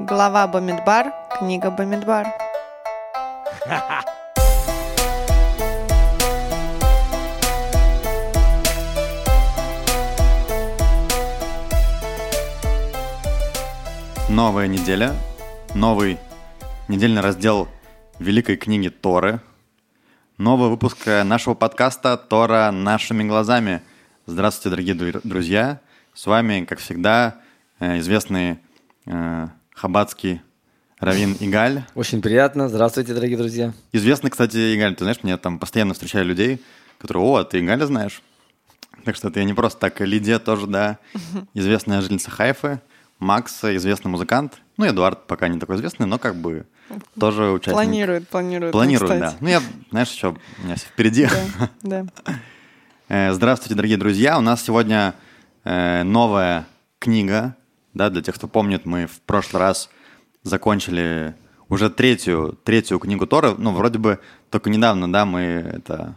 Глава Бамидбар, книга Бамидбар. Новая неделя, новый недельный раздел Великой книги Торы, новый выпуск э, нашего подкаста «Тора нашими глазами». Здравствуйте, дорогие дру- друзья! С вами, как всегда, э, известный хаббатский Равин Игаль. Очень приятно. Здравствуйте, дорогие друзья. Известный, кстати, Игаль, ты знаешь, мне там постоянно встречаю людей, которые, о, ты Игаля знаешь? Так что это я не просто так. Лидия тоже, да, известная жительница Хайфы. Макс, известный музыкант. Ну, Эдуард пока не такой известный, но как бы тоже участник. Планирует, планирует. Планирует, ну, да. кстати. Ну, я, знаешь, еще у меня всё впереди. Да, да. Э, Здравствуйте, дорогие друзья. У нас сегодня э, новая книга. Да, для тех, кто помнит, мы в прошлый раз закончили уже третью, третью книгу Тора. Ну, вроде бы только недавно, да, мы это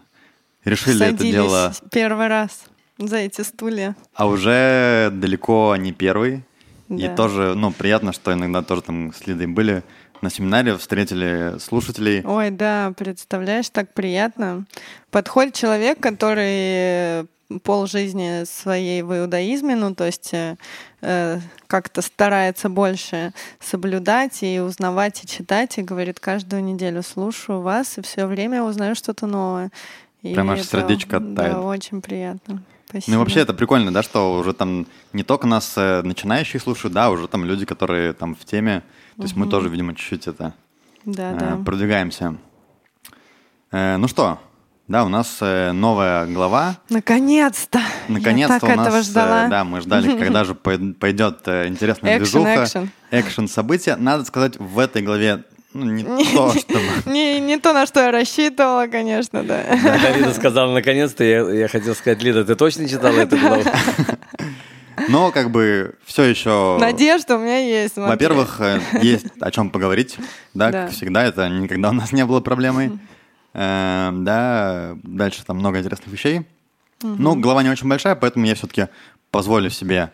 решили это Садились дело, первый раз за эти стулья. а уже далеко не первый. И Да. тоже, ну, приятно, что иногда тоже там с Лидой были на семинаре, встретили слушателей. Ой, да, представляешь, так приятно. Подходит человек, который пол жизни своей в иудаизме, ну, то есть э, э, как-то старается больше соблюдать и узнавать, и читать, и говорит, каждую неделю слушаю вас, и все время узнаю что-то новое. И Прям аж это, сердечко тает. Да, очень приятно. Спасибо. Ну вообще это прикольно, да, что уже там не только нас э, начинающие слушают, да, уже там люди, которые там в теме. То есть мы тоже, видимо, чуть-чуть это Да, э, да. продвигаемся. Э, ну что, да, у нас э, новая глава. Наконец-то! Наконец-то Я так у нас, этого э, ждала. да, мы ждали, когда же пой- пойдет э, интересная движуха, экшен события. Надо сказать, в этой главе ну, не то, чтобы... Не, не то, на что я рассчитывала, конечно, да. Когда Лида сказала наконец-то, я, я хотел сказать, Лида, ты точно читала эту главу? Но как бы все еще... Надежда у меня есть. смотри. Во-первых, есть о чем поговорить, да, Да. как всегда, это никогда у нас не было проблемой. Э, Да, дальше там много интересных вещей. Ну, глава не очень большая, поэтому я все-таки позволю себе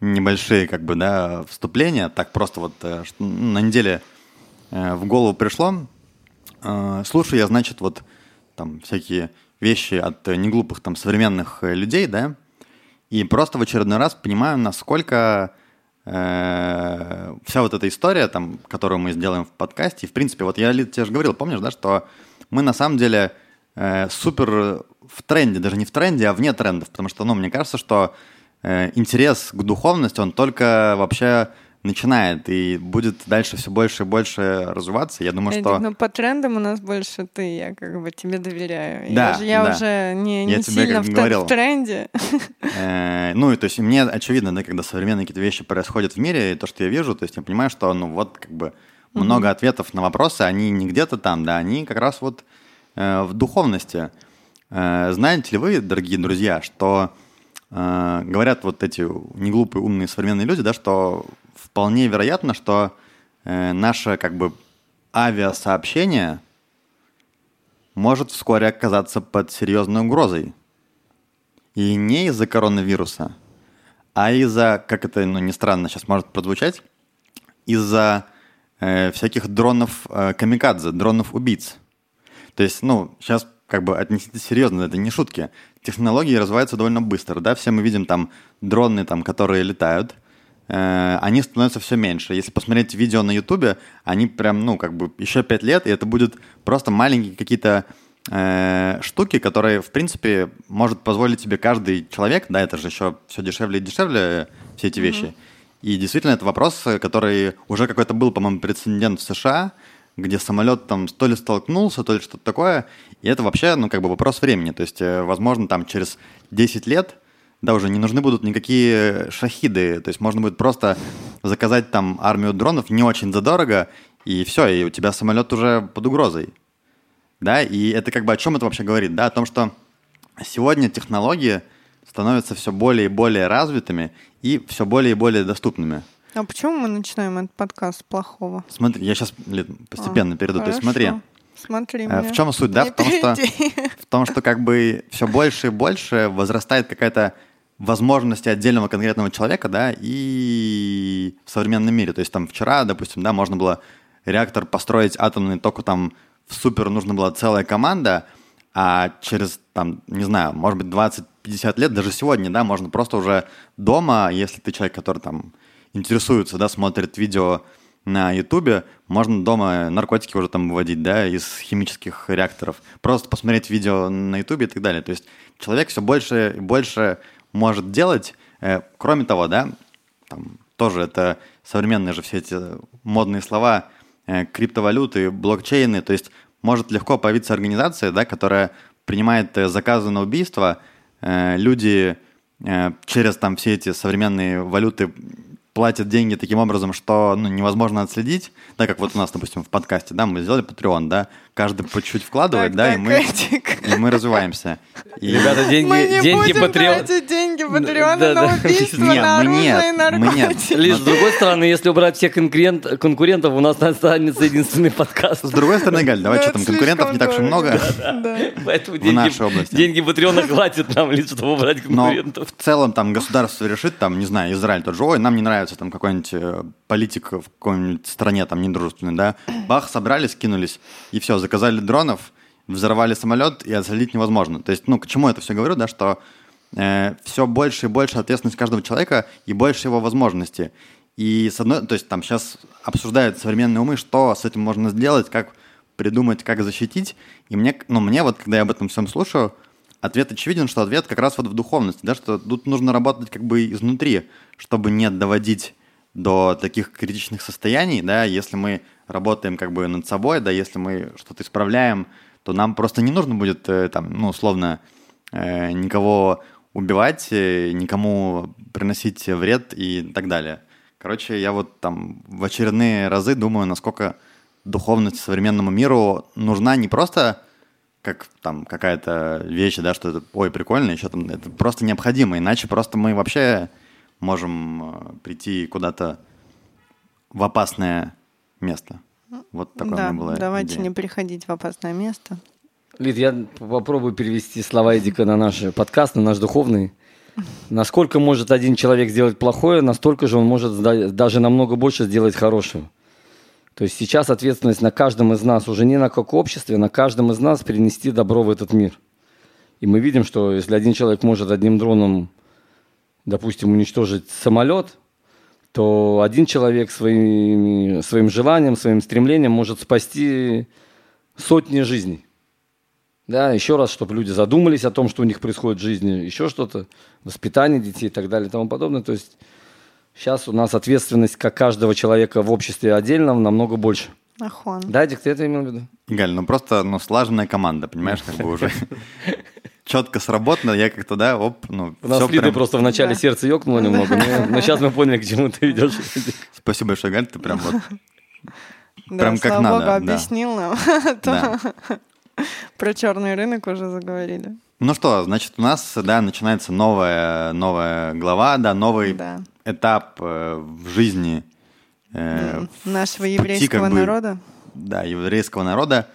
небольшие, как бы, да, вступления. Так просто вот э, на неделе э, в голову пришло. Э, Слушаю я, значит, вот там всякие вещи от неглупых там современных людей, да, и просто в очередной раз понимаю, насколько э, вся вот эта история, там, которую мы сделаем в подкасте, и, в принципе, вот я, Лид, тебе же говорил, помнишь, да, что мы на самом деле э, супер в тренде, даже не в тренде, а вне трендов, потому что, ну, мне кажется, что э, интерес к духовности, он только вообще начинает и будет дальше все больше и больше развиваться. Я думаю, Эдик, что... ну по трендам у нас больше ты, я как бы тебе доверяю. Да, я же, я да. уже не, Я не тебе сильно как в, говорил. в тренде. Э, Ну, и то есть мне очевидно, да, когда современные какие-то вещи происходят в мире, и то, что я вижу, то есть я понимаю, что, ну, вот как бы много ответов на вопросы, они не где-то там, да, они как раз вот э, в духовности. Э, знаете ли вы, дорогие друзья, что э, говорят вот эти неглупые, умные современные люди, да, что вполне вероятно, что э, наше как бы авиасообщение может вскоре оказаться под серьезной угрозой. И не из-за коронавируса, а из-за, как это, ну, не странно сейчас может прозвучать, из-за э, всяких дронов э, камикадзе, дронов-убийц. То есть, ну, сейчас как бы отнеситесь серьезно, это не шутки. Технологии развиваются довольно быстро, да, все мы видим там дроны, там, которые летают, э, они становятся все меньше. Если посмотреть видео на Ютубе, они прям, ну, как бы еще пять лет, и это будет просто маленькие какие-то э, штуки, которые, в принципе, может позволить себе каждый человек, да, это же еще все дешевле и дешевле, э, все эти вещи. И действительно, это вопрос, э, который уже какой-то был, по-моему, прецедент в США, где самолет там то ли столкнулся, то ли что-то такое. И это вообще, ну, как бы вопрос времени. То есть, э, возможно, там через 10 лет, да, уже не нужны будут никакие шахиды. То есть можно будет просто заказать там армию дронов не очень задорого, и все, и у тебя самолет уже под угрозой. Да, и это как бы о чем это вообще говорит? Да, о том, что сегодня технологии становятся все более и более развитыми и все более и более доступными. А почему мы начинаем этот подкаст с плохого? Смотри, я сейчас постепенно А, перейду. То есть хорошо. смотри, Смотри э, в чем суть, да? В том, что, в том, что как бы все больше и больше возрастает какая-то возможности отдельного конкретного человека, да, и в современном мире. То есть там вчера, допустим, да, можно было реактор построить атомный только там в супер нужна была целая команда, а через, там, не знаю, может быть, 20-50 лет, даже сегодня, да, можно просто уже дома, если ты человек, который там интересуется, да, смотрит видео на Ютубе, можно дома наркотики уже там выводить, да, из химических реакторов. Просто посмотреть видео на Ютубе и так далее. То есть человек все больше и больше может делать. Э, кроме того, да, там тоже это современные же все эти модные слова, э, криптовалюты, блокчейны. То есть может легко появиться организация, да, которая принимает э, заказы на убийство. Люди через там все эти современные валюты платят деньги таким образом, что ну, невозможно отследить, да, как вот у нас, допустим, в подкасте, да, мы сделали Patreon, да, каждый по чуть вкладывает, так, да, так, и, мы, и мы развиваемся. И... Ребята, деньги, мы не деньги будем Patreon... тратить деньги Patreon да, на убийство, нет, на оружие нет, и наркотики. Лишь, с другой стороны, если убрать всех конкурент, конкурентов, у нас останется единственный подкаст. С другой стороны, Галь, давай, что там, конкурентов не так уж много Поэтому в нашей области. Деньги Patreon хватит нам лишь, чтобы убрать конкурентов. Но в целом там государство решит, там, не знаю, Израиль тот же, ой, нам не нравится там какой-нибудь э, политик в какой-нибудь стране там недружественной, да, бах, собрались, кинулись, и все, заказали дронов, взорвали самолет, и отследить невозможно. То есть, ну, к чему это все говорю, да, что э, все больше и больше ответственность каждого человека и больше его возможностей. И с одной, то есть там сейчас обсуждают современные умы, что с этим можно сделать, как придумать, как защитить. И мне, ну, мне вот, когда я об этом всем слушаю, ответ очевиден, что ответ как раз вот в духовности, да, что тут нужно работать как бы изнутри, чтобы не доводить до таких критичных состояний, да, если мы работаем как бы над собой, да, если мы что-то исправляем, то нам просто не нужно будет э, там, ну, условно, э, никого убивать, э, никому приносить вред и так далее. Короче, я вот там в очередные разы думаю, насколько духовность современному миру нужна не просто как там какая-то вещь, да, что это, ой, прикольно, еще там, это просто необходимо, иначе просто мы вообще можем э, прийти куда-то в опасное место. Вот такое да, у меня было давайте идея. не приходить в опасное место. Лид, я попробую перевести слова Эдика на наш подкаст, на наш духовный. Насколько может один человек сделать плохое, настолько же он может даже намного больше сделать хорошего. То есть сейчас ответственность на каждом из нас, уже не на как обществе, на каждом из нас перенести добро в этот мир. И мы видим, что если один человек может одним дроном допустим, уничтожить самолет, то один человек своим, своим желанием, своим стремлением может спасти сотни жизней. Да, еще раз, чтобы люди задумались о том, что у них происходит в жизни, еще что-то, воспитание детей и так далее и тому подобное. То есть сейчас у нас ответственность как каждого человека в обществе отдельно намного больше. Ахон. Да, Дик, ты это имел в виду? Галь, ну просто ну, слаженная команда, понимаешь, как бы уже четко сработано, я как-то, да, оп, ну, У нас Лиды прям... просто в начале да. сердце ёкнуло немного, но, но сейчас мы поняли, к чему ты идешь. Спасибо большое, Галь, ты прям вот... Да, прям как надо. Богу, объяснил нам. Да. Про черный рынок уже заговорили. Ну что, значит, у нас, да, начинается новая, новая глава, да, новый да. этап э, в жизни э, нашего еврейского пути, как бы, народа. Да, еврейского народа.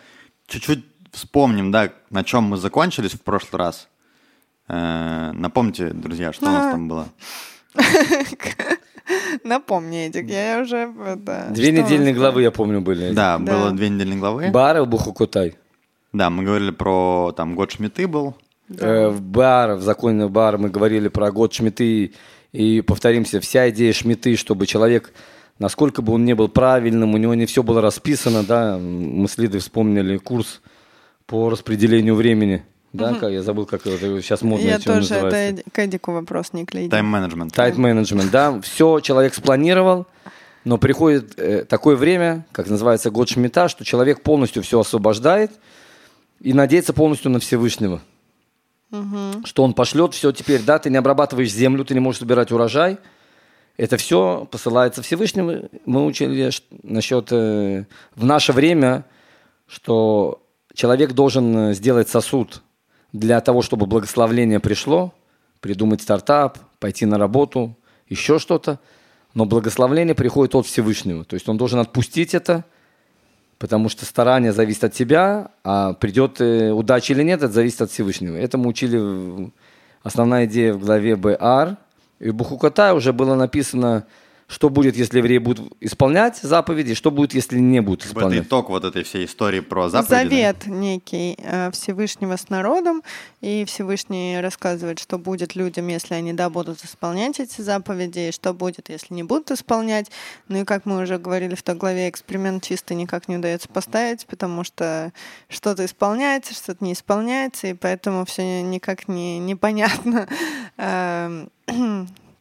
Чуть-чуть вспомним, да, на чем мы закончились в прошлый раз. Э, напомните, друзья, что у нас там было. Напомни, Эдик, я уже... Это, две недельные главы, я помню, были. Да, да, было две недельные главы. Бар Бухукутай. Да, мы говорили про, там, год Шмиты был. Да. Э, в бар, в законный бар мы говорили про год Шмиты. И повторимся, вся идея Шмиты, чтобы человек, насколько бы он не был правильным, у него не все было расписано, да, мы с Лидой вспомнили курс по распределению времени. Да, угу. я забыл, как это сейчас модно Я тоже, это к Эдику вопрос, не к Лиде. Тайм-менеджмент. Тайм-менеджмент, да. Все человек спланировал, но приходит э, такое время, как называется год Шмита, что человек полностью все освобождает и надеется полностью на Всевышнего. Угу. Что он пошлет все теперь, да, ты не обрабатываешь землю, ты не можешь собирать урожай. Это все посылается Всевышнему. Мы учили насчет э, в наше время, что человек должен э, сделать сосуд для того, чтобы благословление пришло, придумать стартап, пойти на работу, еще что-то. Но благословление приходит от Всевышнего. То есть он должен отпустить это, потому что старание зависит от тебя, а придет э, удача или нет, это зависит от Всевышнего. Это мы учили основная идея в главе БР. И в Бухукатай уже было написано что будет, если евреи будут исполнять заповеди, что будет, если не будут исполнять. Это итог вот этой всей истории про заповеди. Завет да? некий э, Всевышнего с народом, и Всевышний рассказывает, что будет людям, если они, да, будут исполнять эти заповеди, и что будет, если не будут исполнять. Ну и как мы уже говорили в той главе, эксперимент чисто никак не удается поставить, потому что что-то исполняется, что-то не исполняется, и поэтому все никак не непонятно эм,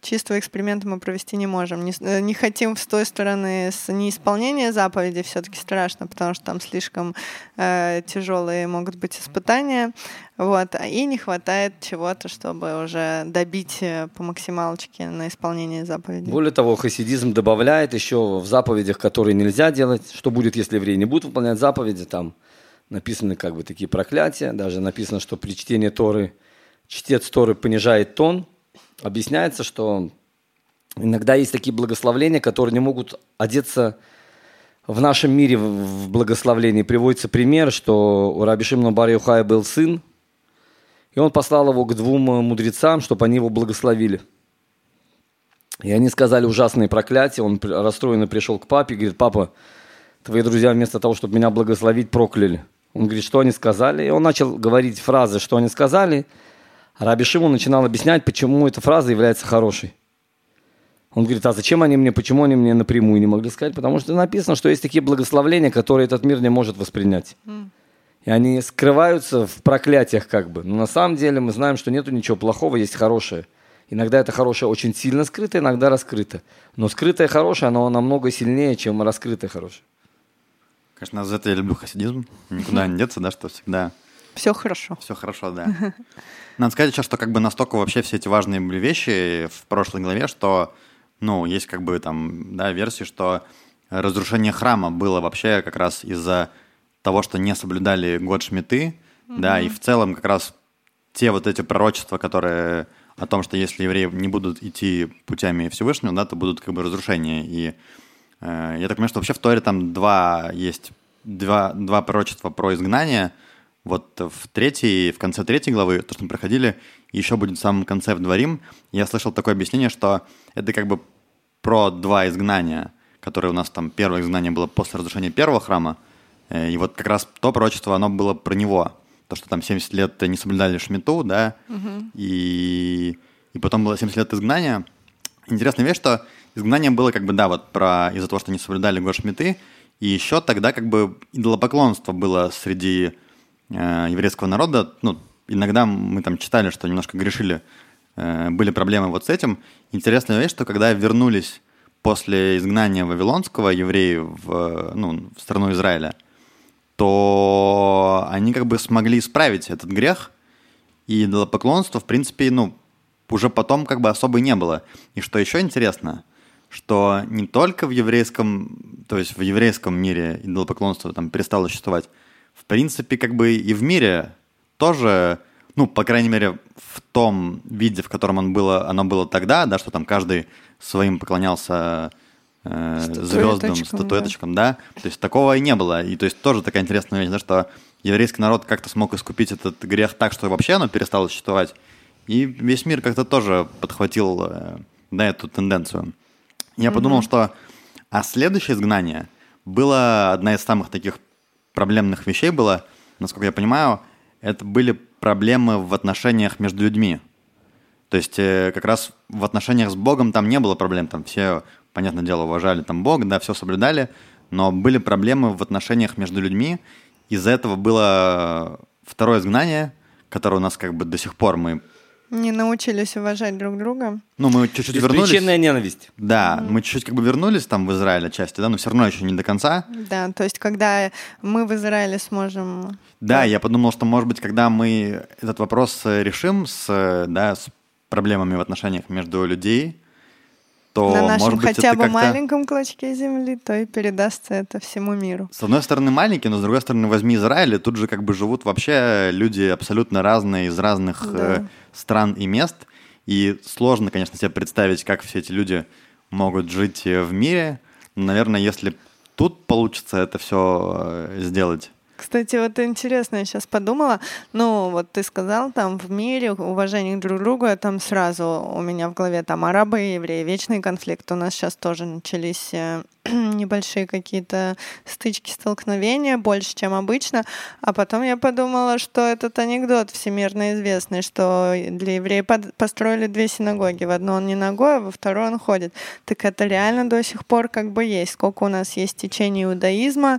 чистого эксперимента мы провести не можем. Не, э, не хотим с той стороны с неисполнения заповеди все-таки страшно, потому что там слишком э, тяжелые могут быть испытания. Вот, и не хватает чего-то, чтобы уже добить э, по максималочке на исполнение заповеди. Более того, хасидизм добавляет еще в заповедях, которые нельзя делать, что будет, если евреи не будут выполнять заповеди, там написаны как бы такие проклятия, даже написано, что при чтении Торы чтец Торы понижает тон, объясняется, что иногда есть такие благословления, которые не могут одеться в нашем мире в благословении. Приводится пример, что у Раби Шимона бар был сын, и он послал его к двум мудрецам, чтобы они его благословили. И они сказали ужасные проклятия. Он расстроенно пришел к папе и говорит, папа, твои друзья вместо того, чтобы меня благословить, прокляли. Он говорит, что они сказали? И он начал говорить фразы, что они сказали – Раби Шимон начинал объяснять, почему эта фраза является хорошей. Он говорит, а зачем они мне, почему они мне напрямую не могли сказать? Потому что написано, что есть такие благословления, которые этот мир не может воспринять. И они скрываются в проклятиях как бы. Но на самом деле мы знаем, что нету ничего плохого, есть хорошее. Иногда это хорошее очень сильно скрыто, иногда раскрыто. Но скрытое хорошее, оно намного сильнее, чем раскрытое хорошее. Конечно, за это я люблю хасидизм. Никуда не деться, да, что всегда все хорошо. Все хорошо, да. Надо сказать еще, что как бы настолько вообще все эти важные были вещи в прошлой главе, что, ну, есть как бы там, да, версии, что разрушение храма было вообще как раз из-за того, что не соблюдали год Шмиты, mm-hmm. да, и в целом как раз те вот эти пророчества, которые о том, что если евреи не будут идти путями Всевышнего, да, то будут как бы разрушения. И э, я так понимаю, что вообще в Торе там два есть, два, два пророчества про изгнание – вот в третьей, в конце третьей главы, то, что мы проходили, еще будет в самом конце в Дворим, я слышал такое объяснение, что это как бы про два изгнания, которые у нас там, первое изгнание было после разрушения первого храма, э, и вот как раз то пророчество, оно было про него, то, что там 70 лет не соблюдали Шмиту, да, угу. и, и потом было 70 лет изгнания. Интересная вещь, что изгнание было как бы, да, вот про из-за того, что не соблюдали год Шмиты, и еще тогда как бы идолопоклонство было среди еврейского народа, ну, иногда мы там читали, что немножко грешили, э, были проблемы вот с этим. Интересная вещь, что когда вернулись после изгнания Вавилонского евреи в, ну, в страну Израиля, то они как бы смогли исправить этот грех, и идолопоклонства, в принципе, ну, уже потом как бы особо не было. И что еще интересно, что не только в еврейском, то есть в еврейском мире идолопоклонство там перестало существовать, принципе, как бы и в мире тоже, ну, по крайней мере, в том виде, в котором он было, оно было тогда, да, что там каждый своим поклонялся э, звездам, статуэточкам, да. да. То есть такого и не было. И то есть тоже такая интересная вещь, да, что еврейский народ как-то смог искупить этот грех так, что вообще оно перестало существовать. И весь мир как-то тоже подхватил э, да, эту тенденцию. Я mm-hmm. подумал, что а следующее изгнание было одна из самых таких проблемных вещей было, насколько я понимаю, это были проблемы в отношениях между людьми. То есть э, как раз в отношениях с Богом там не было проблем, там все, понятное дело, уважали там Бога, да, все соблюдали, но были проблемы в отношениях между людьми. Из-за этого было второе изгнание, которое у нас как бы до сих пор мы не научились уважать друг друга. Ну, мы чуть-чуть вернулись. Беспричинная ненависть. Да, mm. мы чуть-чуть как бы вернулись там в Израиле части, да, но все равно еще не до конца. Да, то есть когда мы в Израиле сможем... Да, я подумал, что, может быть, когда мы этот вопрос решим с, да, с проблемами в отношениях между людей, то, на нашем может быть, хотя бы маленьком клочке земли, то и передастся это всему миру. С одной стороны маленький, но с другой стороны возьми Израиль, и тут же как бы живут вообще люди абсолютно разные из разных да. э, стран и мест, и сложно, конечно, себе представить, как все эти люди могут жить в мире. наверное, если тут получится это все э, сделать, Кстати, вот интересно, я сейчас подумала, ну, вот ты сказал, там, в мире уважение друг к другу, там сразу у меня в голове там арабы и евреи, вечный конфликт. У нас сейчас тоже начались э, небольшие какие-то стычки, столкновения, больше, чем обычно. А потом я подумала, что этот анекдот всемирно известный, что для евреев построили две синагоги. В одну он не ногой, а во вторую он ходит. Так это реально до сих пор как бы есть. Сколько у нас есть течений иудаизма,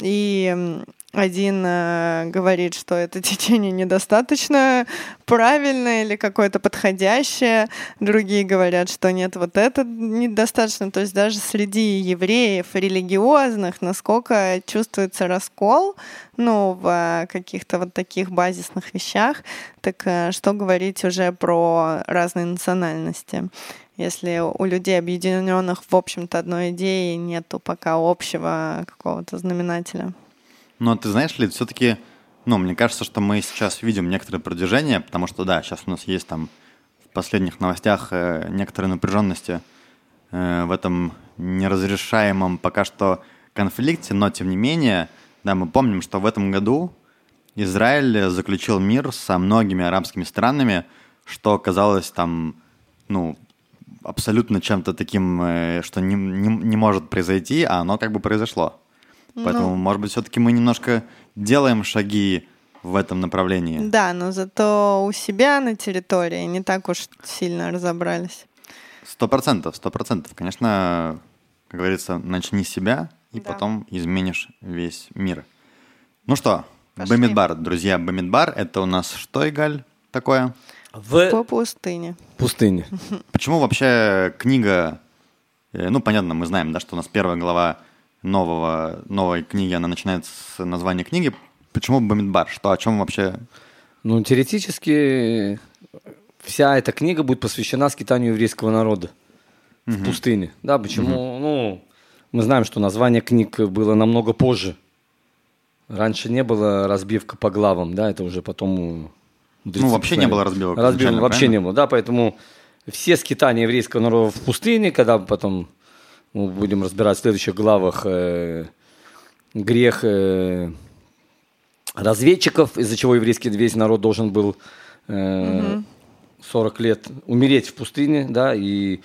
и один э, говорит, что это течение недостаточно правильное или какое-то подходящее, другие говорят, что нет, вот это недостаточно. То есть даже среди евреев религиозных, насколько чувствуется раскол, ну, в каких-то вот таких базисных вещах, так э, что говорить уже про разные национальности? Если у людей, объединенных в общем-то одной идеей, нету пока общего какого-то знаменателя. Но ты знаешь ли, все-таки, ну, мне кажется, что мы сейчас видим некоторое продвижение, потому что, да, сейчас у нас есть там в последних новостях э, некоторые напряженности э, в этом неразрешаемом пока что конфликте, но тем не менее, да, мы помним, что в этом году Израиль заключил мир со многими арабскими странами, что казалось там, ну, абсолютно чем-то таким, э, что не, не, не может произойти, а оно как бы произошло. Поэтому, ну, может быть, все-таки мы немножко делаем шаги в этом направлении. Да, но зато у себя на территории не так уж сильно разобрались. Сто процентов, сто процентов. Конечно, как говорится, начни с себя, и да. потом изменишь весь мир. Ну что, Пошли. Бамидбар, друзья, Бамидбар, это у нас что, Игаль, такое? В... По пустыне. Пустыне. Почему вообще книга, э, ну, понятно, мы знаем, да, что у нас первая глава нового, новой книги, она начинается с названия книги. Почему Бамидбар? Что, о чем вообще? Ну, теоретически вся эта книга будет посвящена скитанию еврейского народа угу. в пустыне. Да, почему? Угу. Ну, мы знаем, что название книг было намного позже. Раньше не было разбивка по главам, да, это уже потом... Ну, вообще не было разбивок. Разбивок вообще правильно? не было, да, поэтому все скитания еврейского народа в пустыне, когда потом мы будем разбирать в следующих главах э, грех э, разведчиков, из-за чего еврейский весь народ должен был э, 40 лет умереть в пустыне, да, и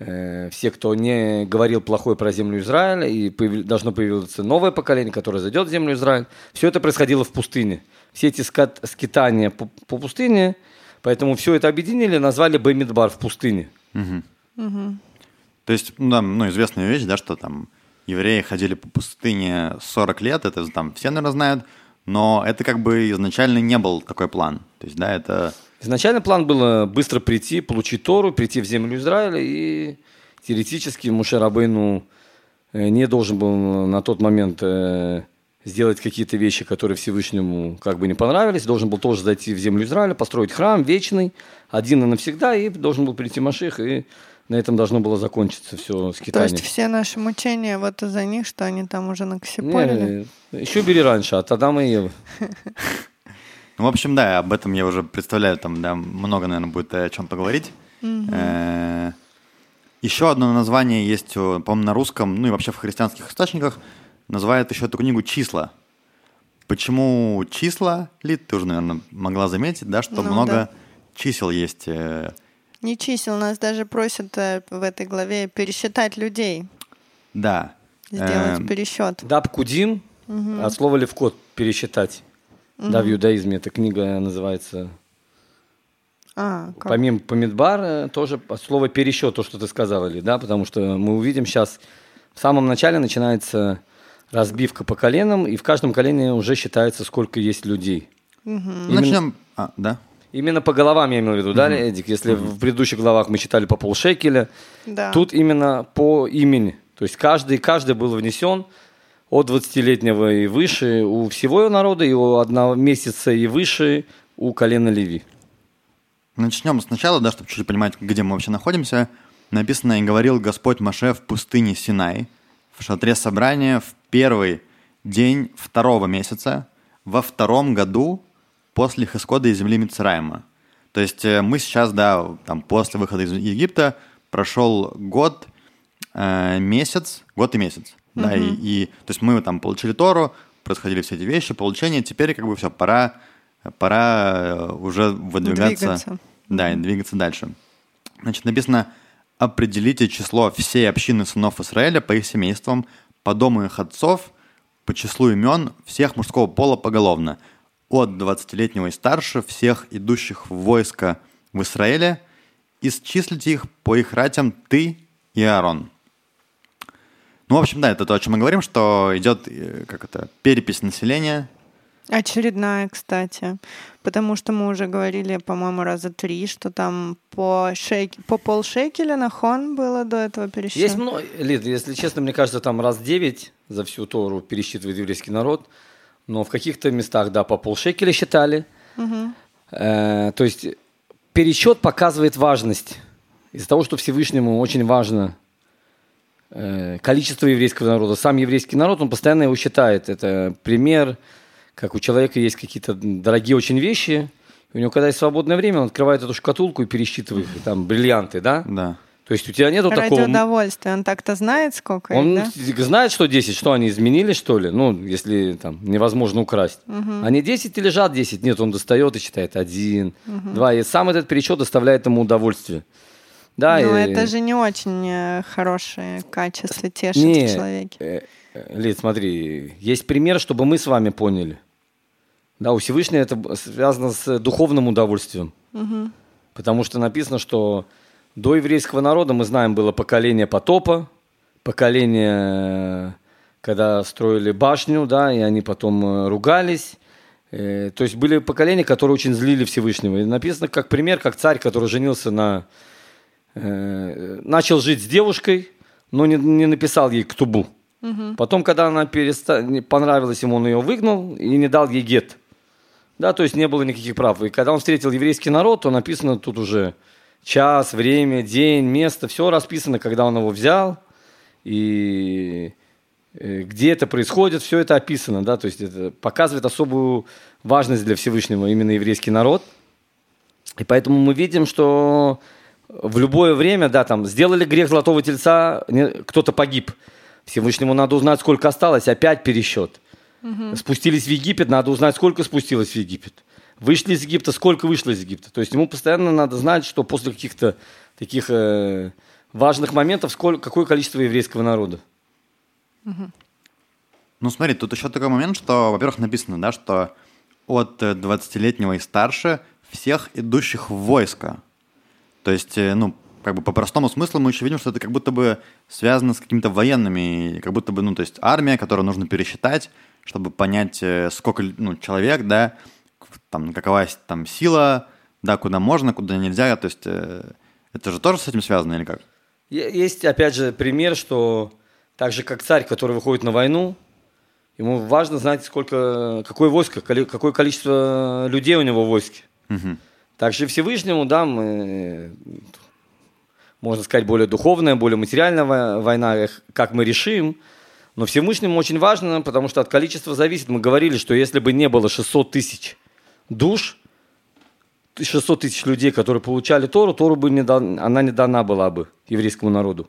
э, все, кто не говорил плохое про землю Израиля, и появ... должно появиться новое поколение, которое зайдет в землю Израиль, все это происходило в пустыне. Все эти скат... скитания по, по пустыне, поэтому все это объединили, назвали Бемидбар в пустыне. Угу. Угу. То есть, ну, да, ну, известная вещь, да, что там евреи ходили по пустыне 40 лет, это там все, наверное, знают, но это как бы изначально не был такой план. То есть, да, это... Изначально план был быстро прийти, получить Тору, прийти в землю Израиля, и теоретически Мушарабейну э, не должен был на тот момент э, сделать какие-то вещи, которые Всевышнему как бы не понравились, должен был тоже зайти в землю Израиля, построить храм вечный, один и навсегда, и должен был прийти Маших и на этом должно было закончиться все скитание. То есть все наши мучения вот из-за них, что они там уже накосипорили? Не, еще бери раньше, от Адама и Евы. Ну, в общем, да, об этом я уже представляю, там, да, много, наверное, будет о чем поговорить. Э, еще одно название есть, по-моему, на русском, ну и вообще в христианских источниках, называют еще эту книгу «Числа». Почему числа, Лид, ты уже, наверное, могла заметить, да, что ну, много да. чисел есть э, не чисел, нас даже просят э, в этой главе пересчитать людей. Да. Сделать эм... пересчет. Даб-кудим, угу. от слова левкот, пересчитать. Угу. Да, в иудаизме эта книга называется... А, как? Помимо помидбар, э, тоже от слова пересчет, то, что ты сказала, ли, да, потому что мы увидим сейчас, в самом начале начинается разбивка по коленам, и в каждом колене уже считается, сколько есть людей. Угу. Именно... Начнем... А, да? Именно по головам я имел в виду, да, Эдик? Если в предыдущих главах мы читали по полшекеля, да. тут именно по имени. То есть каждый, каждый был внесен от 20-летнего и выше у всего народа, и у одного месяца и выше у колена Леви. Начнем сначала, да, чтобы чуть-чуть понимать, где мы вообще находимся. Написано, и говорил Господь Маше в пустыне Синай, в шатре собрания в первый день второго месяца, во втором году после их исхода из земли Мицраима. То есть э, мы сейчас, да, там после выхода из Египта прошел год, э, месяц, год и месяц. Mm-hmm. Да, и, и, то есть мы там получили Тору, происходили все эти вещи, получение, теперь как бы все, пора, пора э, уже выдвигаться. Двигаться. Да, и двигаться дальше. Значит, написано, определите число всей общины сынов Израиля по их семействам, по дому их отцов, по числу имен всех мужского пола поголовно, от 20-летнего и старше, всех идущих в войско в Израиле, исчислите их по их ратям ты и Аарон. Ну, в общем, да, это то, о чем мы говорим, что идет, э, как это, перепись населения, Очередная, кстати. Потому что мы уже говорили, по-моему, раза три, что там по, шейк... по полшекеля на хон было до этого пересчета. Есть много, Лид, если честно, мне кажется, там раз девять за всю Тору пересчитывает еврейский народ, но в каких-то местах, да, по полшекеля считали. Мгм. Э, то есть пересчет показывает важность. Из-за того, что Всевышнему очень важно э, количество еврейского народа, сам еврейский народ, он постоянно его считает. Это пример, как у человека есть какие-то дорогие очень вещи, у него, когда есть свободное время, он открывает эту шкатулку и пересчитывает там бриллианты, да? да. То есть у тебя нету Ради такого... удовольствия. Он так-то знает, сколько их, Он да? знает, что 10, что они изменили, что ли? Ну, если там невозможно украсть. Они 10 и лежат 10. Нет, он достает и читает один, два. И сам этот пересчет доставляет ему удовольствие. Да, Но и- это же не очень э, хорошее качество тешит Не, в человеке. э, э, Лид, смотри, есть пример, чтобы мы с вами поняли. Да, у Всевышнего это связано с духовным удовольствием. Потому что написано, что до еврейского народа, мы знаем, было поколение потопа, поколение, когда строили башню, да, и они потом э, ругались. Э, То есть были поколения, которые очень злили Всевышнего. И написано как пример, как царь, который женился на... э, Начал жить с девушкой, но не, не написал ей ктубу. Потом, когда она переста... понравилась ему, он ее выгнал и не дал ей гет. Да, то есть не было никаких прав. И когда он встретил еврейский народ, то написано тут уже час, время, день, место, все расписано, когда он его взял и э, где это происходит, все это описано, да, то есть это показывает особую важность для Всевышнего именно еврейский народ. И поэтому мы видим, что в любое время, да, там, сделали грех золотого тельца, кто-то погиб. Всевышнему надо узнать, сколько осталось, опять пересчет. Спустились в Египет, надо узнать, сколько спустилось в Египет. Вышли из Египта, сколько вышло из Египта. То есть ему постоянно надо знать, что после каких-то таких э, важных моментов, сколько, какое количество еврейского народа. Ну, смотри, тут еще такой момент, что, во-первых, написано, да, что от э, 20-летнего и старше всех идущих в войско. То есть, э, ну, как бы по простому смыслу мы еще видим, что это как будто бы связано с какими-то военными, как будто бы, ну, то есть армия, которую нужно пересчитать, чтобы понять, э, сколько, ну, человек, да, там, какова там сила, да, куда можно, куда нельзя, то есть э, это же тоже с этим связано или как? Есть, опять же, пример, что так же, как царь, который выходит на войну, ему важно знать, сколько, какое войско, какое количество людей у него в войске. Мгм. Также Всевышнему, да, мы, можно сказать, более духовная, более материальная во- война, как мы решим. Но Всевышнему очень важно, потому что от количества зависит. Мы говорили, что если бы не было 600 тысяч душ, 600 тысяч людей, которые получали Тору, Тору бы не дан- она не дана была бы еврейскому народу.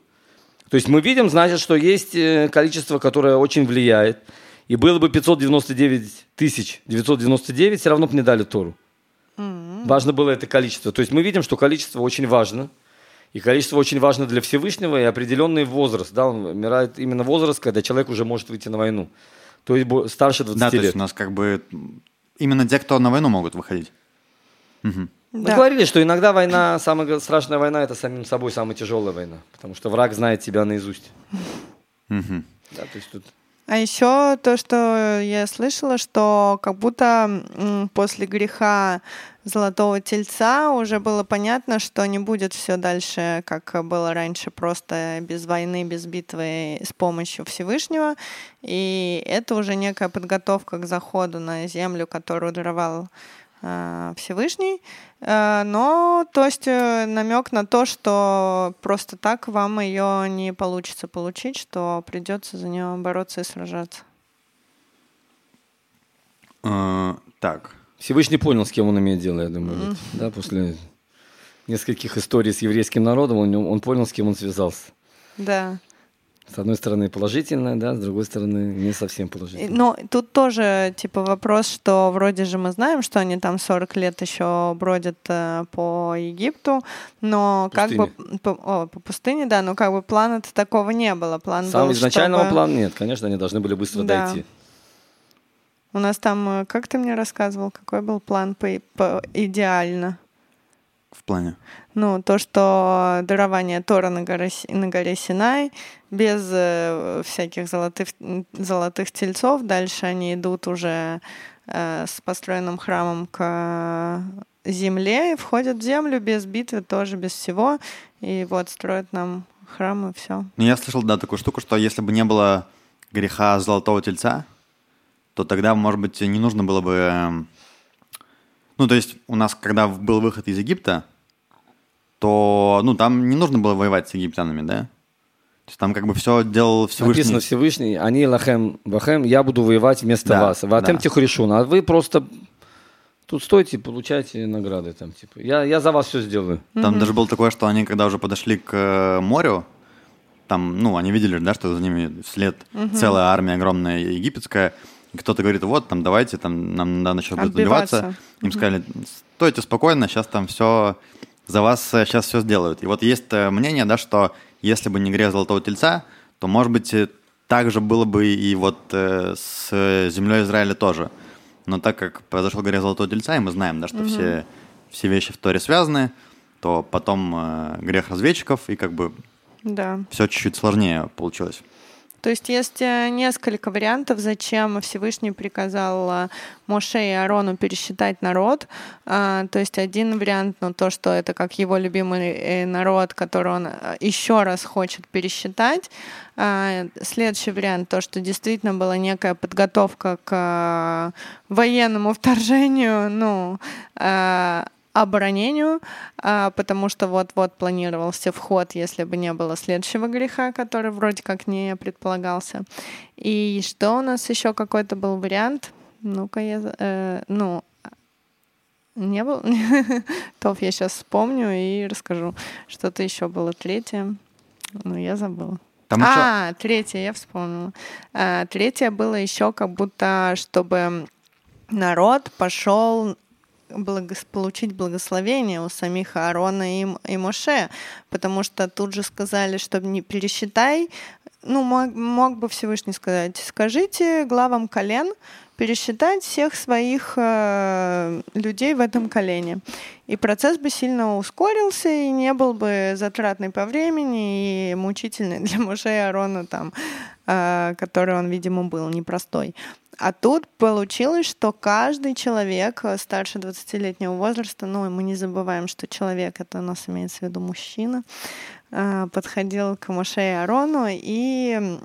То есть мы видим, значит, что есть э, количество, которое очень влияет. И было бы 599 тысяч 999, все равно бы не дали Тору. Важно было это количество. То есть мы видим, что количество очень важно. И количество очень важно для Всевышнего и определенный возраст. Да, он умирает именно возраст, когда человек уже может выйти на войну. То есть старше 20 Да, то лет. есть у нас как бы именно те, кто на войну могут выходить. Мы Да. говорили, что иногда война, самая страшная война, это самим собой самая тяжелая война. Потому что враг знает тебя наизусть. Мгм. Да, то есть тут... А еще то, что я слышала, что как будто м, после греха Золотого Тельца уже было понятно, что не будет все дальше, как было раньше, просто без войны, без битвы с помощью Всевышнего. И это уже некая подготовка к заходу на землю, которую даровал э, Всевышний. Э, Но, то есть, намек на то, что просто так вам ее не получится получить, что придется за нее бороться и сражаться. Э, Так. Всевышний понял, с кем он имеет дело, я думаю. ведь, Да, после нескольких историй с еврейским народом он, он понял, с кем он связался. Да. С одной стороны положительное, да, с другой стороны не совсем положительное. Но тут тоже, типа, вопрос, что вроде же мы знаем, что они там 40 лет еще бродят э, по Египту, но как бы... По, о, по пустыне, да, но как бы плана такого не было. План Сам был, изначального чтобы- плана нет, конечно, они должны были быстро Да. дойти. У нас там, э, как ты мне рассказывал, какой был план по, по- идеально? В плане. Ну, то, что дарование Тора на горе, на горе Синай, без э, всяких золотых, золотых тельцов, дальше они идут уже э, с построенным храмом к земле и входят в землю без битвы, тоже без всего. И вот строят нам храм и все. Ну, я слышал, да, такую штуку, что если бы не было греха золотого тельца, то тогда, может быть, не нужно было бы... эм, Ну, то есть у нас, когда был выход из Египта, то, ну, там не нужно было воевать с египтянами, да? То есть там как бы все делал Всевышний. Написано Всевышний, они лахем, вахем, я буду воевать вместо Да, вас. Ватем да. тихорешун, а вы просто тут стойте, получайте награды там, типа. Я, я за вас все сделаю. Там даже было такое, что они, когда уже подошли к э, морю, там, ну, они видели, да, что за ними вслед целая армия огромная египетская. Кто-то говорит, вот, там, давайте, там, нам надо сейчас будет Отбиваться. Им сказали, стойте спокойно, сейчас там все, за вас сейчас все сделают. И вот есть э, мнение, да, что если бы не грех Золотого Тельца, то, может быть, э, так же было бы и вот э, с землей Израиля тоже. Но так как произошел грех Золотого Тельца, и мы знаем, да, что все, все вещи в Торе связаны, то потом э, грех разведчиков, и как бы Да. все чуть-чуть сложнее получилось. То есть есть э, несколько вариантов, зачем Всевышний приказал э, Моше и Аарону пересчитать народ. А, То есть один вариант, ну то, что это как его любимый э, народ, который он еще раз хочет пересчитать. А, Следующий вариант, то, что действительно была некая подготовка к военному вторжению, ну, оборонению, а, потому что вот-вот планировался вход, если бы не было следующего греха, который вроде как не предполагался. И что у нас еще какой-то был вариант? Ну-ка, я... э, ну, не был? Топ, я сейчас вспомню и расскажу. Что-то еще было третье. Ну, я забыла. Там еще... а, третье, я вспомнила. А, третье было еще как будто, чтобы народ пошел благос- получить благословение у самих Аарона и, и Моше, потому что тут же сказали, что не пересчитай, ну, мог, мог бы Всевышний сказать, скажите главам колен пересчитать всех своих э, людей в этом колене. И процесс бы сильно ускорился, и не был бы затратный по времени и мучительный для Моше и Аарона, там, э, который он, видимо, был непростой. А тут получилось, что каждый человек э, старше 20-летнего возраста, ну, мы не забываем, что человек, это у нас имеется в виду мужчина, э, подходил к Моше и Арону, и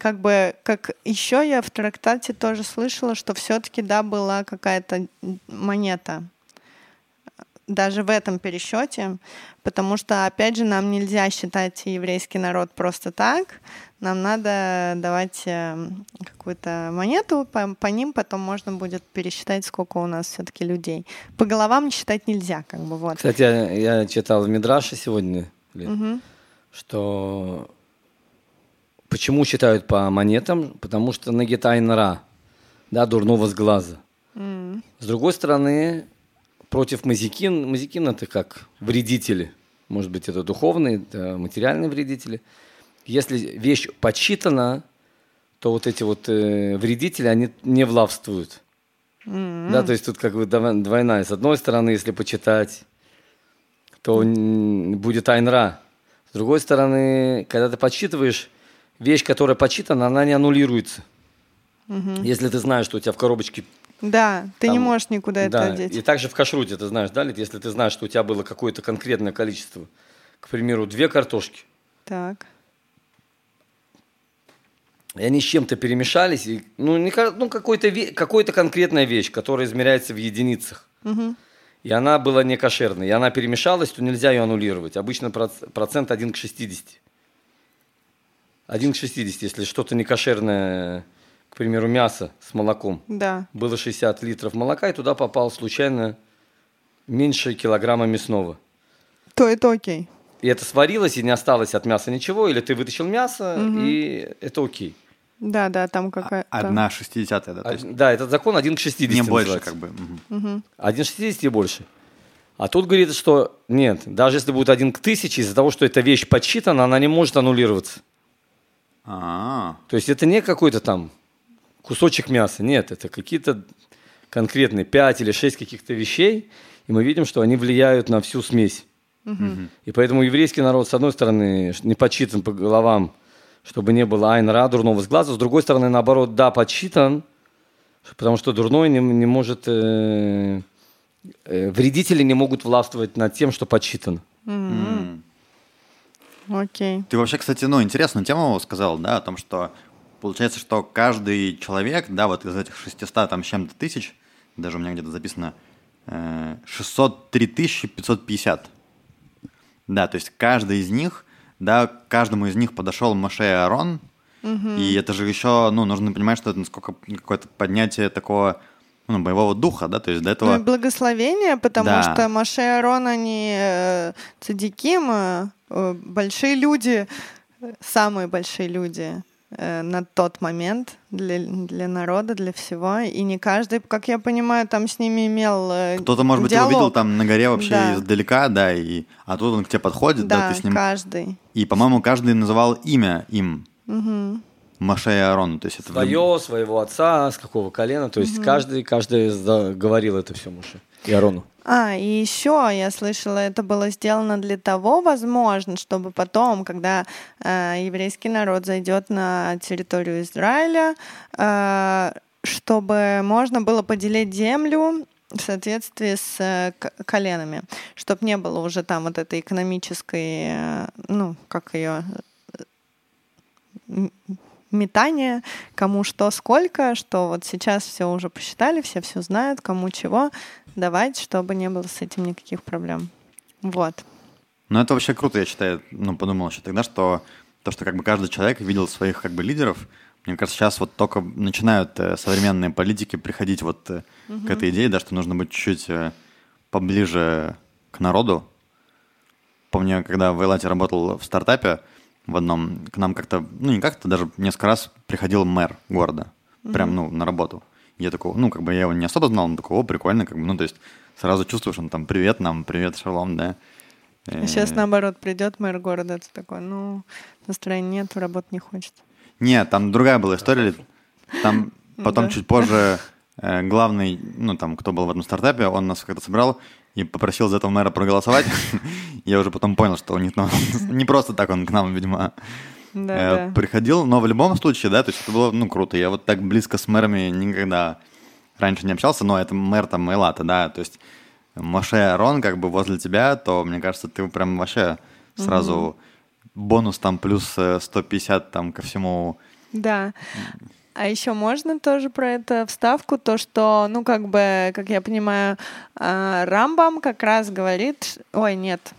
как бы, как еще я в трактате тоже слышала, что все-таки, да, была какая-то монета даже в этом пересчете, потому что, опять же, нам нельзя считать еврейский народ просто так, нам надо давать э, какую-то монету, по, по ним потом можно будет пересчитать, сколько у нас все-таки людей. По головам считать нельзя, как бы вот. Кстати, я, я читал в Мидраше сегодня, Лен, Мгм. что почему считают по монетам? Потому что нагитайн ра, да, дурного с глаза. М. С другой стороны, против мазикин, мазикин это как вредители. Может быть, это духовные, это материальные вредители. Если вещь подсчитана, то вот эти вот э, вредители, они не влавствуют. Да, то есть тут как бы дво- двойная. С одной стороны, если почитать, то н- будет айнра. С другой стороны, когда ты подсчитываешь, вещь, которая подсчитана, она не аннулируется. Если ты знаешь, что у тебя в коробочке Да, ты не Там- можешь никуда это да, одеть. и также в кашруте, ты знаешь, да, Лид, если ты знаешь, что у тебя было какое-то конкретное количество, к примеру, две картошки, Так. И они с чем-то перемешались, и, ну, не, ну какой-то, какой-то конкретная вещь, которая измеряется в единицах, Мгм. и она была не кошерной, и она перемешалась, то нельзя ее аннулировать. Обычно проц- процент 1 к 60. 1 к 60, если что-то не кошерное, к примеру, мясо с молоком, Да. было 60 литров молока, и туда попал случайно меньше килограмма мясного. То это окей. И это сварилось, и не осталось от мяса ничего, или ты вытащил мясо, и это окей. Да, да, там какая-то... Одна шестидесятая, да? То А, есть Да, этот закон 1 к 60 не больше, называется. как бы. Мгм. 1 к 60 и больше. А тут говорит, что нет, даже если будет 1 к 1000, из-за того, что эта вещь подсчитана, она не может аннулироваться. А, То есть это не какой-то там кусочек мяса, нет, это какие-то конкретные 5 или 6 каких-то вещей, и мы видим, что они влияют на всю смесь. И поэтому еврейский народ, с одной стороны, не подсчитан по головам, чтобы не было айн ра, дурного с глаза, с другой стороны, наоборот, да, подсчитан, потому что дурной не, не может, э, э, вредители не могут властвовать над тем, что подсчитано. Окей. Ты вообще, кстати, ну, интересную тему сказал, да, о том, что получается, что каждый человек, да, вот из этих 600 там с чем-то тысяч, даже у меня где-то записано э, 603 550. Да, то есть каждый из них, да, к каждому из них подошел Моше и Аарон, и это же еще, ну, нужно понимать, что это насколько какое-то поднятие такого, ну, боевого духа, да, то есть до Ну этого... и благословение, потому Да. что Маше и Арон, они э, цадиким, э, э, большие люди, э, самые большие люди на тот момент для, для народа, для всего. И не каждый, как я понимаю, там с ними имел э, Кто-то, может быть, его диалог. видел там на горе вообще Да. издалека, да, и, а тут он к тебе подходит, да, Да, ты с ним... каждый. И, по-моему, каждый называл имя им. Маше и Аарон. То есть это Свое, своего отца, с какого колена, то есть каждый, каждый за- говорил это все Муше и Арону. А, и еще я слышала, это было сделано для того, возможно, чтобы потом, когда э, еврейский народ зайдет на территорию Израиля, э, чтобы можно было поделить землю в соответствии с э, коленами, чтобы не было уже там вот этой экономической, э, ну, как ее метание, кому что сколько, что вот сейчас все уже посчитали, все все знают, кому чего давать, чтобы не было с этим никаких проблем. Вот. Ну, это вообще круто, я считаю. Ну, подумал еще тогда, что то, что как бы каждый человек видел своих как бы лидеров, мне кажется, сейчас вот только начинают э, современные политики приходить вот э, к этой идее, да, что нужно быть чуть-чуть э, поближе к народу. Помню, когда в Эйлате работал в стартапе в одном, к нам как-то, ну, не как-то, даже несколько раз приходил мэр города, прям, ну, на работу. Я такой, ну, как бы я его не особо знал, но такой, о, прикольно, как бы, ну, то есть сразу чувствуешь, он там, привет нам, привет, шалом, да. А сейчас Э, наоборот придет мэр города, ты такой, ну, настроения нет, работать не хочет. Нет, там другая была история. Там потом Да. чуть позже э, главный, ну там, кто был в этом стартапе, он нас как-то собрал и попросил за этого мэра проголосовать. Я уже потом понял, что у них ну, не просто так он к нам, видимо, Да, э, да. приходил, но в любом случае, да, то есть это было, ну, круто. Я вот так близко с мэрами никогда раньше не общался, но это мэр там Эйлата, да, то есть Моше Арон как бы возле тебя, то, мне кажется, ты прям вообще сразу бонус там плюс э, 150 там ко всему Да. А еще можно тоже про это вставку, то, что, ну, как бы, как я понимаю, а, Рамбам как раз говорит, ой, нет,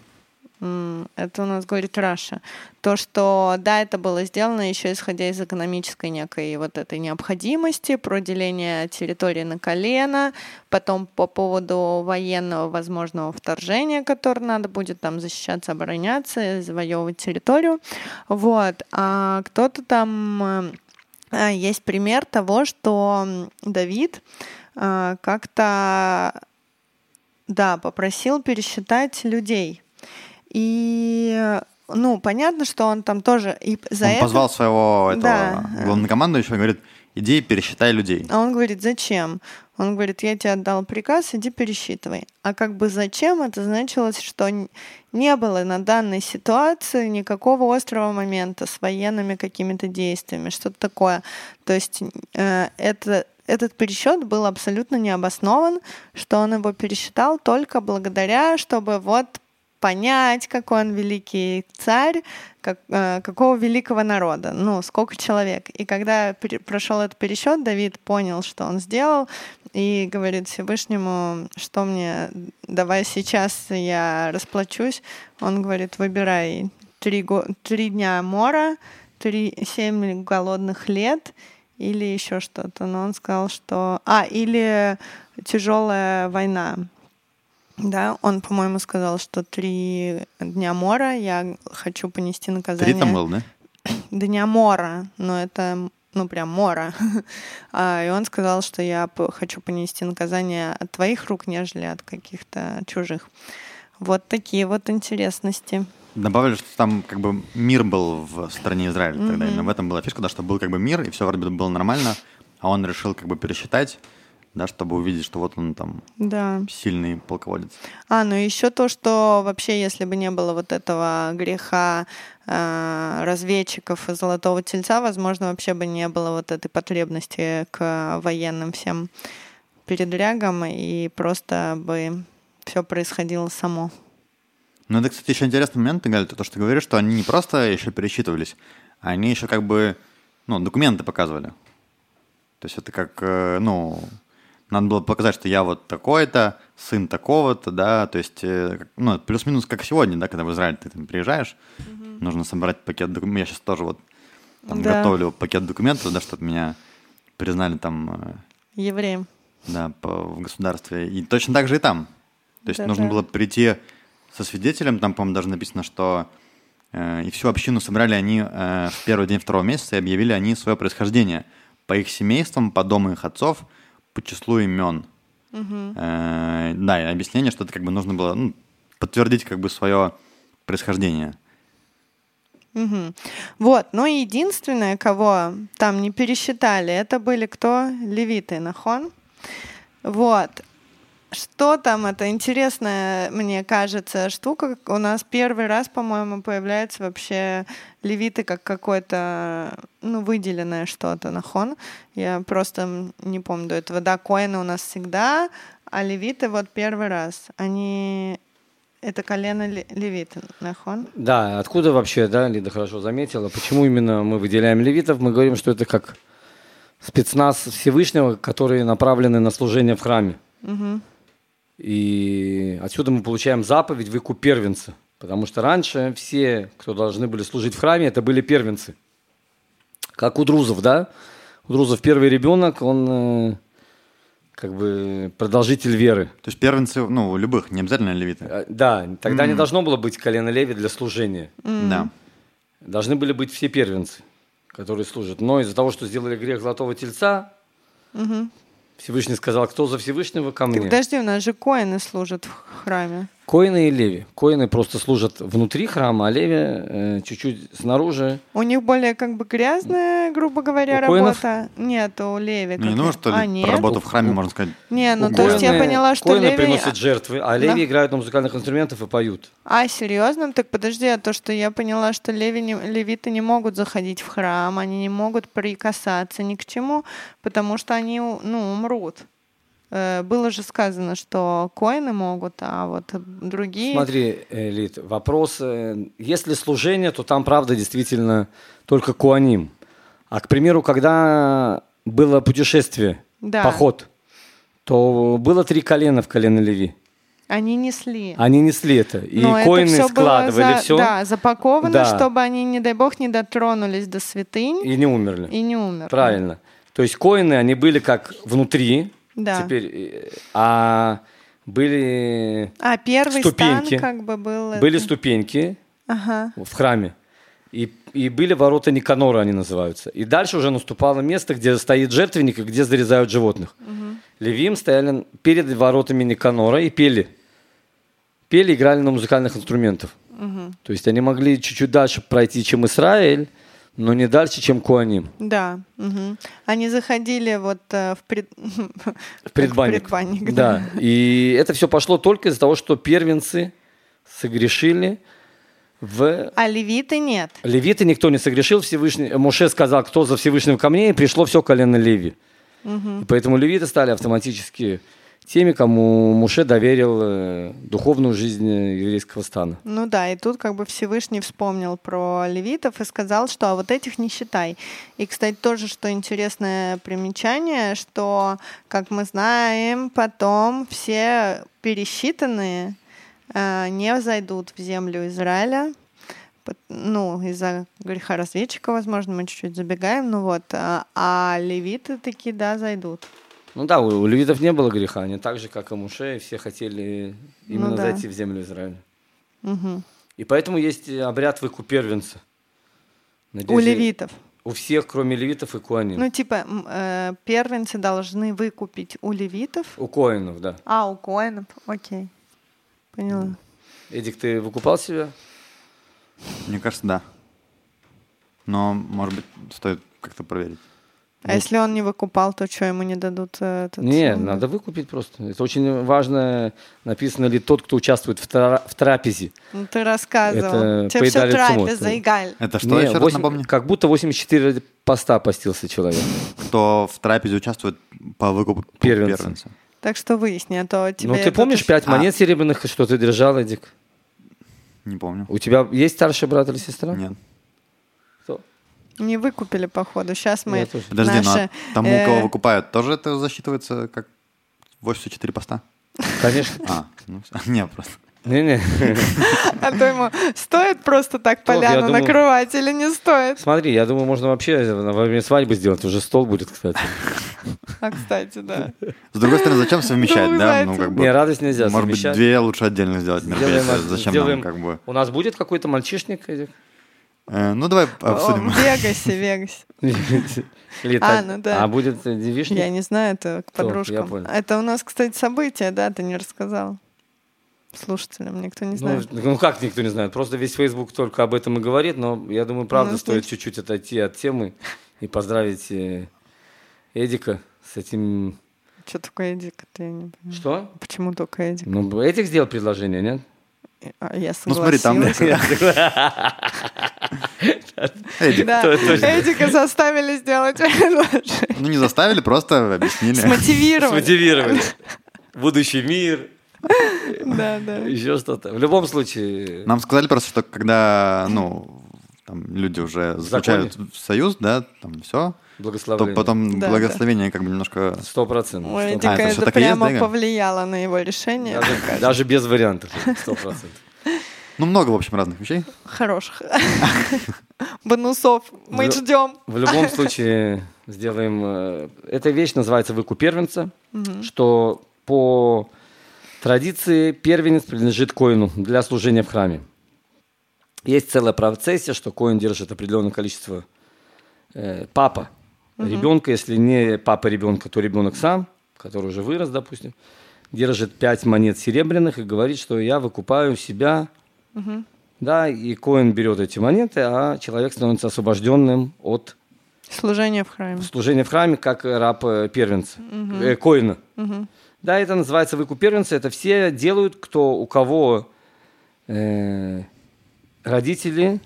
это у нас говорит Раша, то, что, да, это было сделано еще исходя из экономической некой вот этой необходимости, про деление территории на колено, потом по поводу военного возможного вторжения, которое надо будет там защищаться, обороняться, завоевывать территорию, вот, а кто-то там э, а, есть пример того, что Давид а, как-то, да, попросил пересчитать людей. И, ну, понятно, что он там тоже и за он это... позвал своего этого Да. главнокомандующего и говорит, иди пересчитай людей. А он говорит, зачем? Он говорит, я тебе отдал приказ, иди пересчитывай. А как бы зачем? Это значилось, что не было на данной ситуации никакого острого момента с военными какими-то действиями, что-то такое. То есть э, это, этот пересчет был абсолютно необоснован, что он его пересчитал только благодаря, чтобы вот понять, какой он великий царь, как, э, какого великого народа, ну, сколько человек. И когда прошел этот пересчет, Давид понял, что он сделал, и говорит Всевышнему, что мне, давай сейчас я расплачусь. Он говорит, выбирай три, го- три дня мора, три, семь голодных лет или еще что-то. Но он сказал, что... А, или тяжелая война. Да, он, по-моему, сказал, что три дня мора я хочу понести наказание. Три там был, да? Дня мора, но это ну прям мора. а, и он сказал, что я хочу понести наказание от твоих рук, нежели от каких-то чужих. Вот такие вот интересности. Добавили, что там как бы мир был в стране Израиля mm-hmm. тогда. Именно в этом была фишка, да, что был как бы мир, и все вроде бы было нормально, а он решил как бы пересчитать да, чтобы увидеть, что вот он там да. сильный полководец. А, ну еще то, что вообще, если бы не было вот этого греха э, разведчиков и золотого тельца, возможно, вообще бы не было вот этой потребности к военным всем передрягам, и просто бы все происходило само. Ну, это, кстати, еще интересный момент, Галь, то, что ты говоришь, что они не просто еще пересчитывались, они еще как бы, ну, документы показывали. То есть это как, э, ну, надо было показать, что я вот такой-то, сын такого-то, да, то есть, э, ну, плюс-минус как сегодня, да, когда в Израиль ты там приезжаешь, угу. нужно собрать пакет документов. Я сейчас тоже вот там да. готовлю пакет документов, да, чтобы меня признали там... Э, Евреем. Да, по, в государстве. И точно так же и там. То есть да, нужно да. было прийти со свидетелем, там, по-моему, даже написано, что э, и всю общину собрали они э, в первый день второго месяца и объявили они свое происхождение по их семействам, по дому их отцов – по числу имен. Угу. Э, да, и объяснение, что это как бы нужно было ну, подтвердить как бы свое происхождение. Угу. Вот, но единственное, кого там не пересчитали, это были кто? Левиты, нахон. Вот. Что там это интересная, мне кажется, штука. У нас первый раз, по-моему, появляется вообще левиты как какое-то, ну, выделенное что-то, нахон. Я просто не помню до этого. Да, коины у нас всегда, а левиты вот первый раз. Они это колено левита, нахон? Да, откуда вообще, да, Лида хорошо заметила, почему именно мы выделяем левитов? Мы говорим, что это как спецназ Всевышнего, которые направлены на служение в храме. Угу. И отсюда мы получаем заповедь «Выкуп первенца». Потому что раньше все, кто должны были служить в храме, это были первенцы. Как у друзов, да? У друзов первый ребенок, он э, как бы продолжитель веры. То есть первенцы, ну, у любых, не обязательно левиты. А, да, тогда mm. не должно было быть колено леви для служения. Mm. Да. Должны были быть все первенцы, которые служат. Но из-за того, что сделали грех золотого тельца, mm-hmm. Всевышний сказал, кто за Всевышнего ко мне. Так подожди, у нас же коины служат в храме. Коины и леви. Коины просто служат внутри храма, а леви э, чуть-чуть снаружи. У них более как бы грязная, грубо говоря, у работа. Коинов? Нет, у леви. Ну, не нужно, что ли, а, нет? работу в храме, можно сказать. Не, ну у то есть я поняла, что коины леви... приносят жертвы, а леви да. играют на музыкальных инструментах и поют. А, серьезно? Так подожди, а то, что я поняла, что леви не, левиты не могут заходить в храм, они не могут прикасаться ни к чему, потому что они, ну, умрут. Э, было же сказано, что коины могут, а вот другие... Смотри, Лид, вопрос, э, если служение, то там, правда, действительно только куаним. А, к примеру, когда было путешествие, да. поход, то было три колена в колено Леви. Они несли. Они несли это. И Но коины это все складывали за, все. Да, запаковано, да. чтобы они, не дай бог, не дотронулись до святынь. И не умерли. И не умерли. Правильно. То есть коины, они были как внутри, да. Теперь, э, а были а, первый ступеньки. Стан как бы был были ступеньки ага. в храме. И, и были ворота Никанора, они называются. И дальше уже наступало место, где стоит жертвенник и где зарезают животных. Угу. Левим стояли перед воротами Никанора и пели. Пели, играли на музыкальных инструментах. Угу. То есть они могли чуть-чуть дальше пройти, чем Израиль, но не дальше, чем Куаним. Да. Угу. Они заходили вот э, в, пред... в предбанник. предбанник да. да. И это все пошло только из-за того, что первенцы согрешили в... А левиты нет. Левиты никто не согрешил. Всевышний... Муше сказал, кто за Всевышним ко мне, и пришло все колено Леви. Угу. И поэтому левиты стали автоматически теми, кому Муше доверил э, духовную жизнь э, еврейского стана. Ну да, и тут как бы Всевышний вспомнил про левитов и сказал, что а вот этих не считай. И, кстати, тоже, что интересное примечание, что, как мы знаем, потом все пересчитанные э, не зайдут в землю Израиля, ну, из-за греха разведчика, возможно, мы чуть-чуть забегаем, ну вот, а, левиты такие, да, зайдут. Ну да, у, у левитов не было греха, они так же, как и Муше, все хотели именно Ну да. зайти в землю Израиля. Мгм. И поэтому есть обряд выкуп первенца. У Надеюсь, левитов. У всех, кроме левитов и куаним. Ну, типа, э, первенцы должны выкупить у левитов. у коинов, да. А, у коинов. Окей. Поняла. Эдик, ты выкупал себя? Мне кажется, да. Но, может быть, стоит как-то проверить. А если он не выкупал, то что, ему не дадут э, этот... Не, э, надо выкупить просто. Это очень важно, написано ли тот, кто участвует в, тра- в трапезе. Ну, ты рассказывал. Это Тебе все трапеза, ну. Игаль. Это что Не, еще раз 8 напомни? Как будто 84 поста постился человек. Кто в трапезе участвует по выкупу Первенца. первенца? Так что выясни, а то тебе... ну, ты помнишь пять А. монет серебряных, что ты держал, Эдик? Не помню. У тебя есть старший брат или сестра? Нет. Не выкупили, походу. Сейчас мы Я тоже. Подожди, ну наши... а тому, э, кого выкупают, тоже это засчитывается как 84 поста? Конечно. А, ну не, просто. Не-не. А то ему стоит просто так поляну думаю- накрывать или не стоит? Смотри, я думаю, можно вообще во время свадьбы сделать. Уже стол будет, кстати. А, кстати, да. С другой стороны, зачем совмещать, вы да? Ну, как Не, бы, радость нельзя может быть, совмещать. две лучше отдельно сделать мероприятия. Сделаем- Зачем сделаем- нам, как бы... У нас будет какой-то мальчишник, Ну, давай О, обсудим. в Вегасе, Вегасе. Или А, ну да. А будет э, девичник? Я не знаю, это к подружкам. Это у нас, кстати, событие, да, ты не рассказал. Слушателям никто не Ну, знает. ну как никто не знает? Просто весь Facebook только об этом и говорит, но я думаю, правда Ну, стоит чуть-чуть отойти от темы и поздравить э, Эдика с этим... Что такое Эдик, это я не понимаю. Что? Почему только Эдик? Ну, Эдик сделал предложение, нет? А я Ну, смотри, там... Эдика заставили сделать предложение. ну не заставили, просто объяснили. Смотивировали. Смотивировали. Будущий мир, Да, да. еще что-то. В любом случае, Нам сказали просто, что когда, ну, там люди уже заключают союз, да, там все, то благословение. потом Да, благословение как бы немножко... Сто процентов. Сто- Эдика это это так и есть, прямо да, повлияло на его решение. Даже, даже без вариантов. Сто процентов. Ну, много, в общем, разных вещей. Хороших. Бонусов. Мы ждем. В любом случае сделаем... э, Эта вещь называется выкуп первенца, что по традиции первенец принадлежит коину для служения в храме. Есть целая процессия, что коин держит определенное количество э, папа ребенка, если не папа ребенка, то ребенок сам, который уже вырос, допустим, держит пять монет серебряных и говорит, что я выкупаю себя, да, и коин берет эти монеты, а человек становится освобожденным от Служение в храме. служения в храме как раб э, первенца, э, коина. Да, это называется выкуп первенца. Это все делают, кто у кого э, родители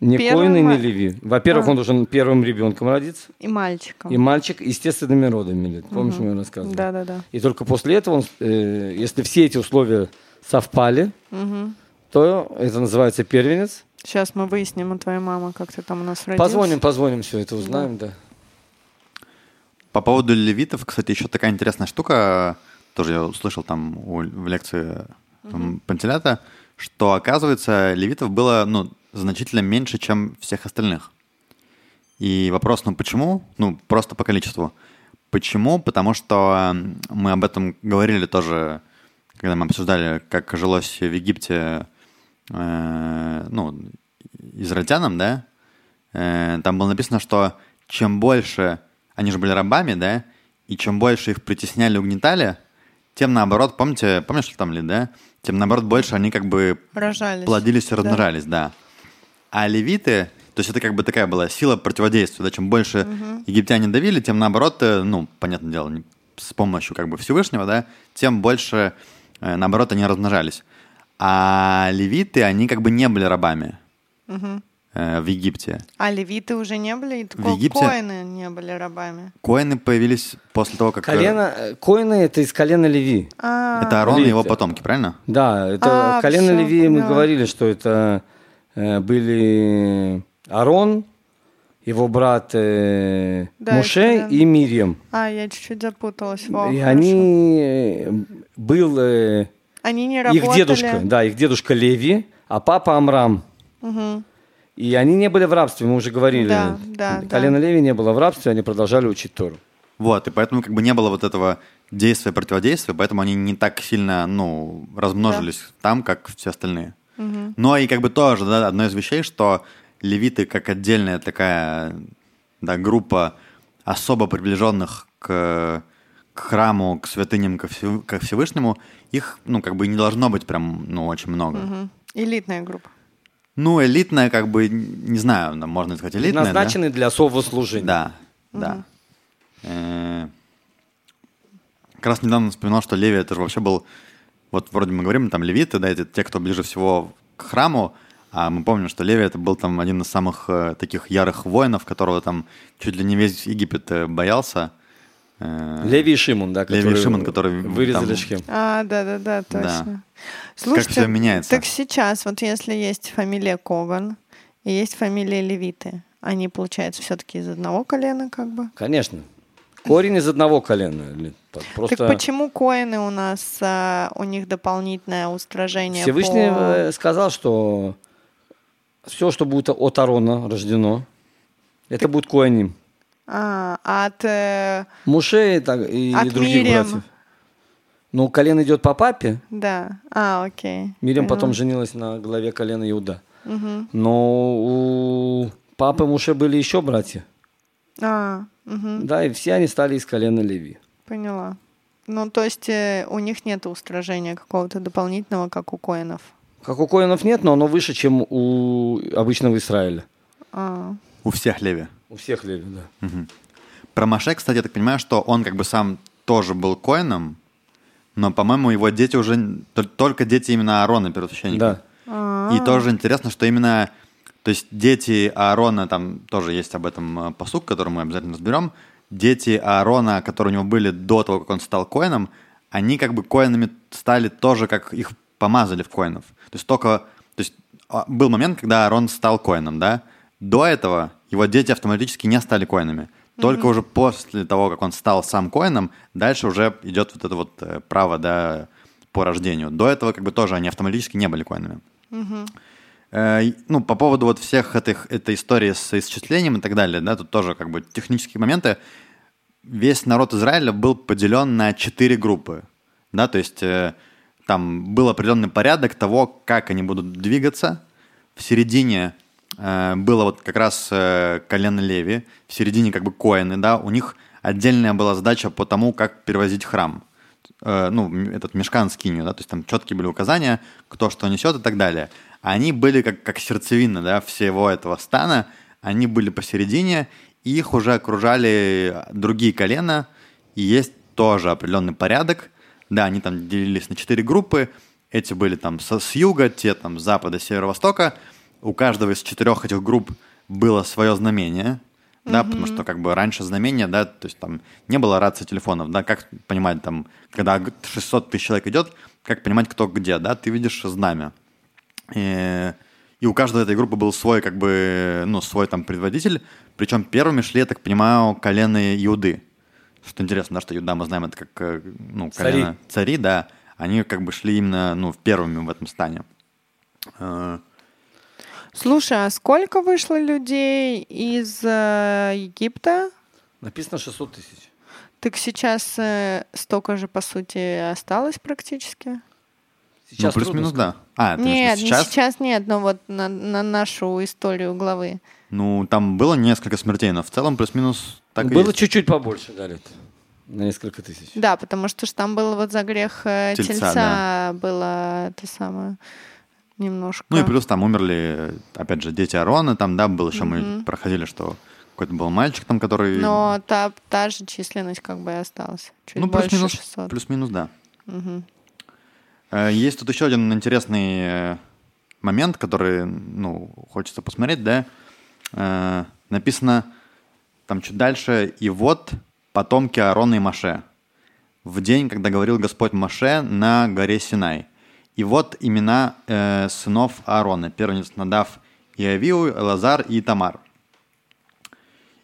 не Первым коины, ма- не леви. Во-первых, А. он должен первым ребенком родиться. И мальчиком. И мальчик естественными родами. Помнишь, мы рассказывали? Да, да, да. И только после этого, он, э, если все эти условия совпали, то это называется первенец. Сейчас мы выясним у твоей мамы, как ты там у нас родился. Позвоним, позвоним, все это узнаем, да. По поводу левитов, кстати, еще такая интересная штука, тоже я услышал там у- в лекции там, Пантелята, что, оказывается, левитов было ну, значительно меньше, чем всех остальных. И вопрос, ну почему? Ну, просто по количеству. Почему? Потому что мы об этом говорили тоже, когда мы обсуждали, как жилось в Египте, э, ну, израильтянам, да? Э, там было написано, что чем больше они же были рабами, да, и чем больше их притесняли, угнетали, тем наоборот, помните, помнишь ли там ли, да? Тем наоборот больше они как бы Рожались. плодились и Да. размножались, да. А левиты, то есть это как бы такая была сила противодействия, да, чем больше египтяне давили, тем наоборот, э, ну, понятное дело, с помощью как бы Всевышнего, да, тем больше, э, наоборот, они размножались. А левиты, они как бы не были рабами э, в Египте. А левиты уже не были? И В Египте- Коины не были рабами. Коины появились после того, как... Колено, коины это из колена Леви. А, Это Аарон и его потомки, правильно? Да, это А, колено всё, Леви, мы говорили, что это были Арон, его брат э, Да, Муше это да. и Мирьям. а, я чуть-чуть запуталась. О, и хорошо. они э, был э, Они не работали. их дедушка, да, их дедушка Леви, а папа Амрам. Мгм. И они не были в рабстве, мы уже говорили. Да, да, Колено да. Леви не было в рабстве, они продолжали учить Тору. Вот, и поэтому как бы не было вот этого действия, противодействия, поэтому они не так сильно, ну, размножились там, как все остальные. Но и как бы тоже, да, одно из вещей, что левиты как отдельная такая, да, группа особо приближенных к, к храму, к святыням, ко, Всев- ко Всевышнему, их, ну, как бы не должно быть прям, ну, очень много. Мгм. Элитная группа. Ну, элитная, как бы, не знаю, да, можно сказать элитная, да? Назначены для особого служения. Да, да. Э, Как раз недавно вспоминал, что Леви это же вообще был, вот вроде мы говорим, там левиты, да, это те, кто ближе всего к храму, а мы помним, что Леви это был там один из самых э, таких ярых воинов, которого там чуть ли не весь Египет э, боялся. Э, Леви и Шимон, да, Леви и Шимон, которые вырезали там- Шхем. А, да-да-да, точно. Слушайте, всё меняется. так сейчас, вот если есть фамилия Коган и есть фамилия Левиты, они, получается, все-таки из одного колена как бы? Конечно. Корень из одного колена. Так Просто Так почему коины у нас, а, у них дополнительное устражение Всевышний по- э, сказал, что все, что будет от Арона рождено, это будет коаним. А, от... э, Муше и, так- и От других Мириам. братьев. Ну, колено идет по папе. да. А, окей. Мирим потом Поняла. женилась на главе колена Иуда. Мгм. Но у папы Муше были еще братья. А, мгм, Да, и все они стали из колена Леви. поняла. Ну, то есть э, у них нет устражения какого-то дополнительного, как у коинов. Как у коинов нет, но оно выше, чем у обычного Израиля. А, У всех Леви. У всех Леви, да. Про Маше, кстати, я так понимаю, что он как бы сам тоже был коином, но, по-моему, его дети уже... тол- Только дети именно Аарона, первосвященника. Да. И тоже интересно, что именно... То есть дети Аарона, там тоже есть об этом э, посук, который мы обязательно разберем. Дети Аарона, которые у него были до того, как он стал коином, они как бы коинами стали тоже, как их помазали в коинов. То есть только... То есть а, был момент, когда Аарон стал коином, да? До этого его дети автоматически не стали коинами. Только уже после того, как он стал сам коином, дальше уже идет вот это вот э, право, да, по рождению. До этого как бы тоже они автоматически не были коинами. И, Ну, по поводу вот всех этих, этой истории с исчислением и так далее, да, тут тоже как бы технические моменты. Весь народ Израиля был поделен на четыре группы, да, то есть э, там был определенный порядок того, как они будут двигаться. В середине э, было вот как раз э, колено Леви, в середине как бы коины, да, у них отдельная была задача по тому, как перевозить храм. Э, ну, этот мешкан скинью, да, то есть там четкие были указания, кто что несет и так далее. Они были как, как сердцевина, да, всего этого стана, они были посередине, и их уже окружали другие колена, и есть тоже определенный порядок. Да, они там делились на четыре группы, эти были там со- с юга, те там с запада, с северо-востока. У каждого из четырех этих групп было свое знамение, да, потому что как бы раньше знамения, да, то есть там не было рации телефонов, да, как понимать там, когда г- 600 тысяч человек идет, как понимать, кто где, да, ты видишь знамя. И, и у каждой этой группы был свой, как бы, ну, свой там предводитель, причем первыми шли, я так понимаю, колены Иуды. Что интересно, да, что Иуда, мы знаем, это как, э, ну, Цари. колено цари, да, они как бы шли именно, ну, первыми в этом стане. Э, Слушай, а сколько вышло людей из э, Египта? Написано 600 тысяч. Так сейчас э, столько же, по сути, осталось практически? Сейчас ну, плюс-минус, да. А, ты нет, сейчас? не сейчас? сейчас нет, но вот на, на нашу историю главы. Ну, там было несколько смертей, но в целом плюс-минус так и Было чуть-чуть побольше, да, лет. На несколько тысяч. Да, потому что ж там было вот за грех э, Тельца, тельца, да. было это самое немножко. Ну и плюс там умерли, опять же, дети Арона, там, да, был еще, мы проходили, что какой-то был мальчик там, который... Но та, та же численность как бы и осталась. Чуть ну, больше плюс-минус, 600. плюс-минус, да. Мгм. Э, Есть тут еще один интересный э, момент, который, ну, хочется посмотреть, да. Э, Написано там чуть дальше, и вот потомки Аарона и Маше в день, когда говорил Господь Маше на горе Синай. И вот имена э, сынов Аарона, первенец Надав и Авиу, Лазар и Тамар.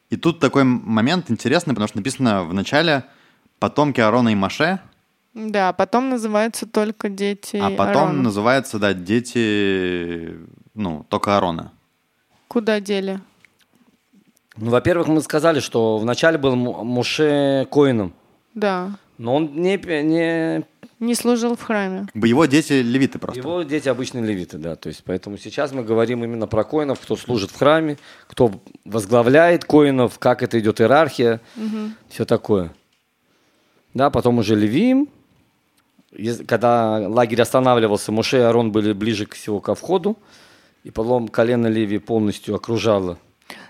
И тут такой момент интересный, потому что написано в начале потомки Аарона и Маше, Да, потом называются только дети а потом Аарона. называется, да, дети, ну, только Аарона. Куда дели? Ну, во-первых, мы сказали, что вначале был М- Моше Коином, Да. но он не, не Не служил в храме. Как бы его дети левиты просто. Его дети обычные левиты, да. То есть, поэтому сейчас мы говорим именно про коинов, кто служит в храме, кто возглавляет коинов, как это идет иерархия, все такое. Да, потом уже Левиим. Когда лагерь останавливался, Моше и Арон были ближе всего ко входу, и потом колено Леви полностью окружало.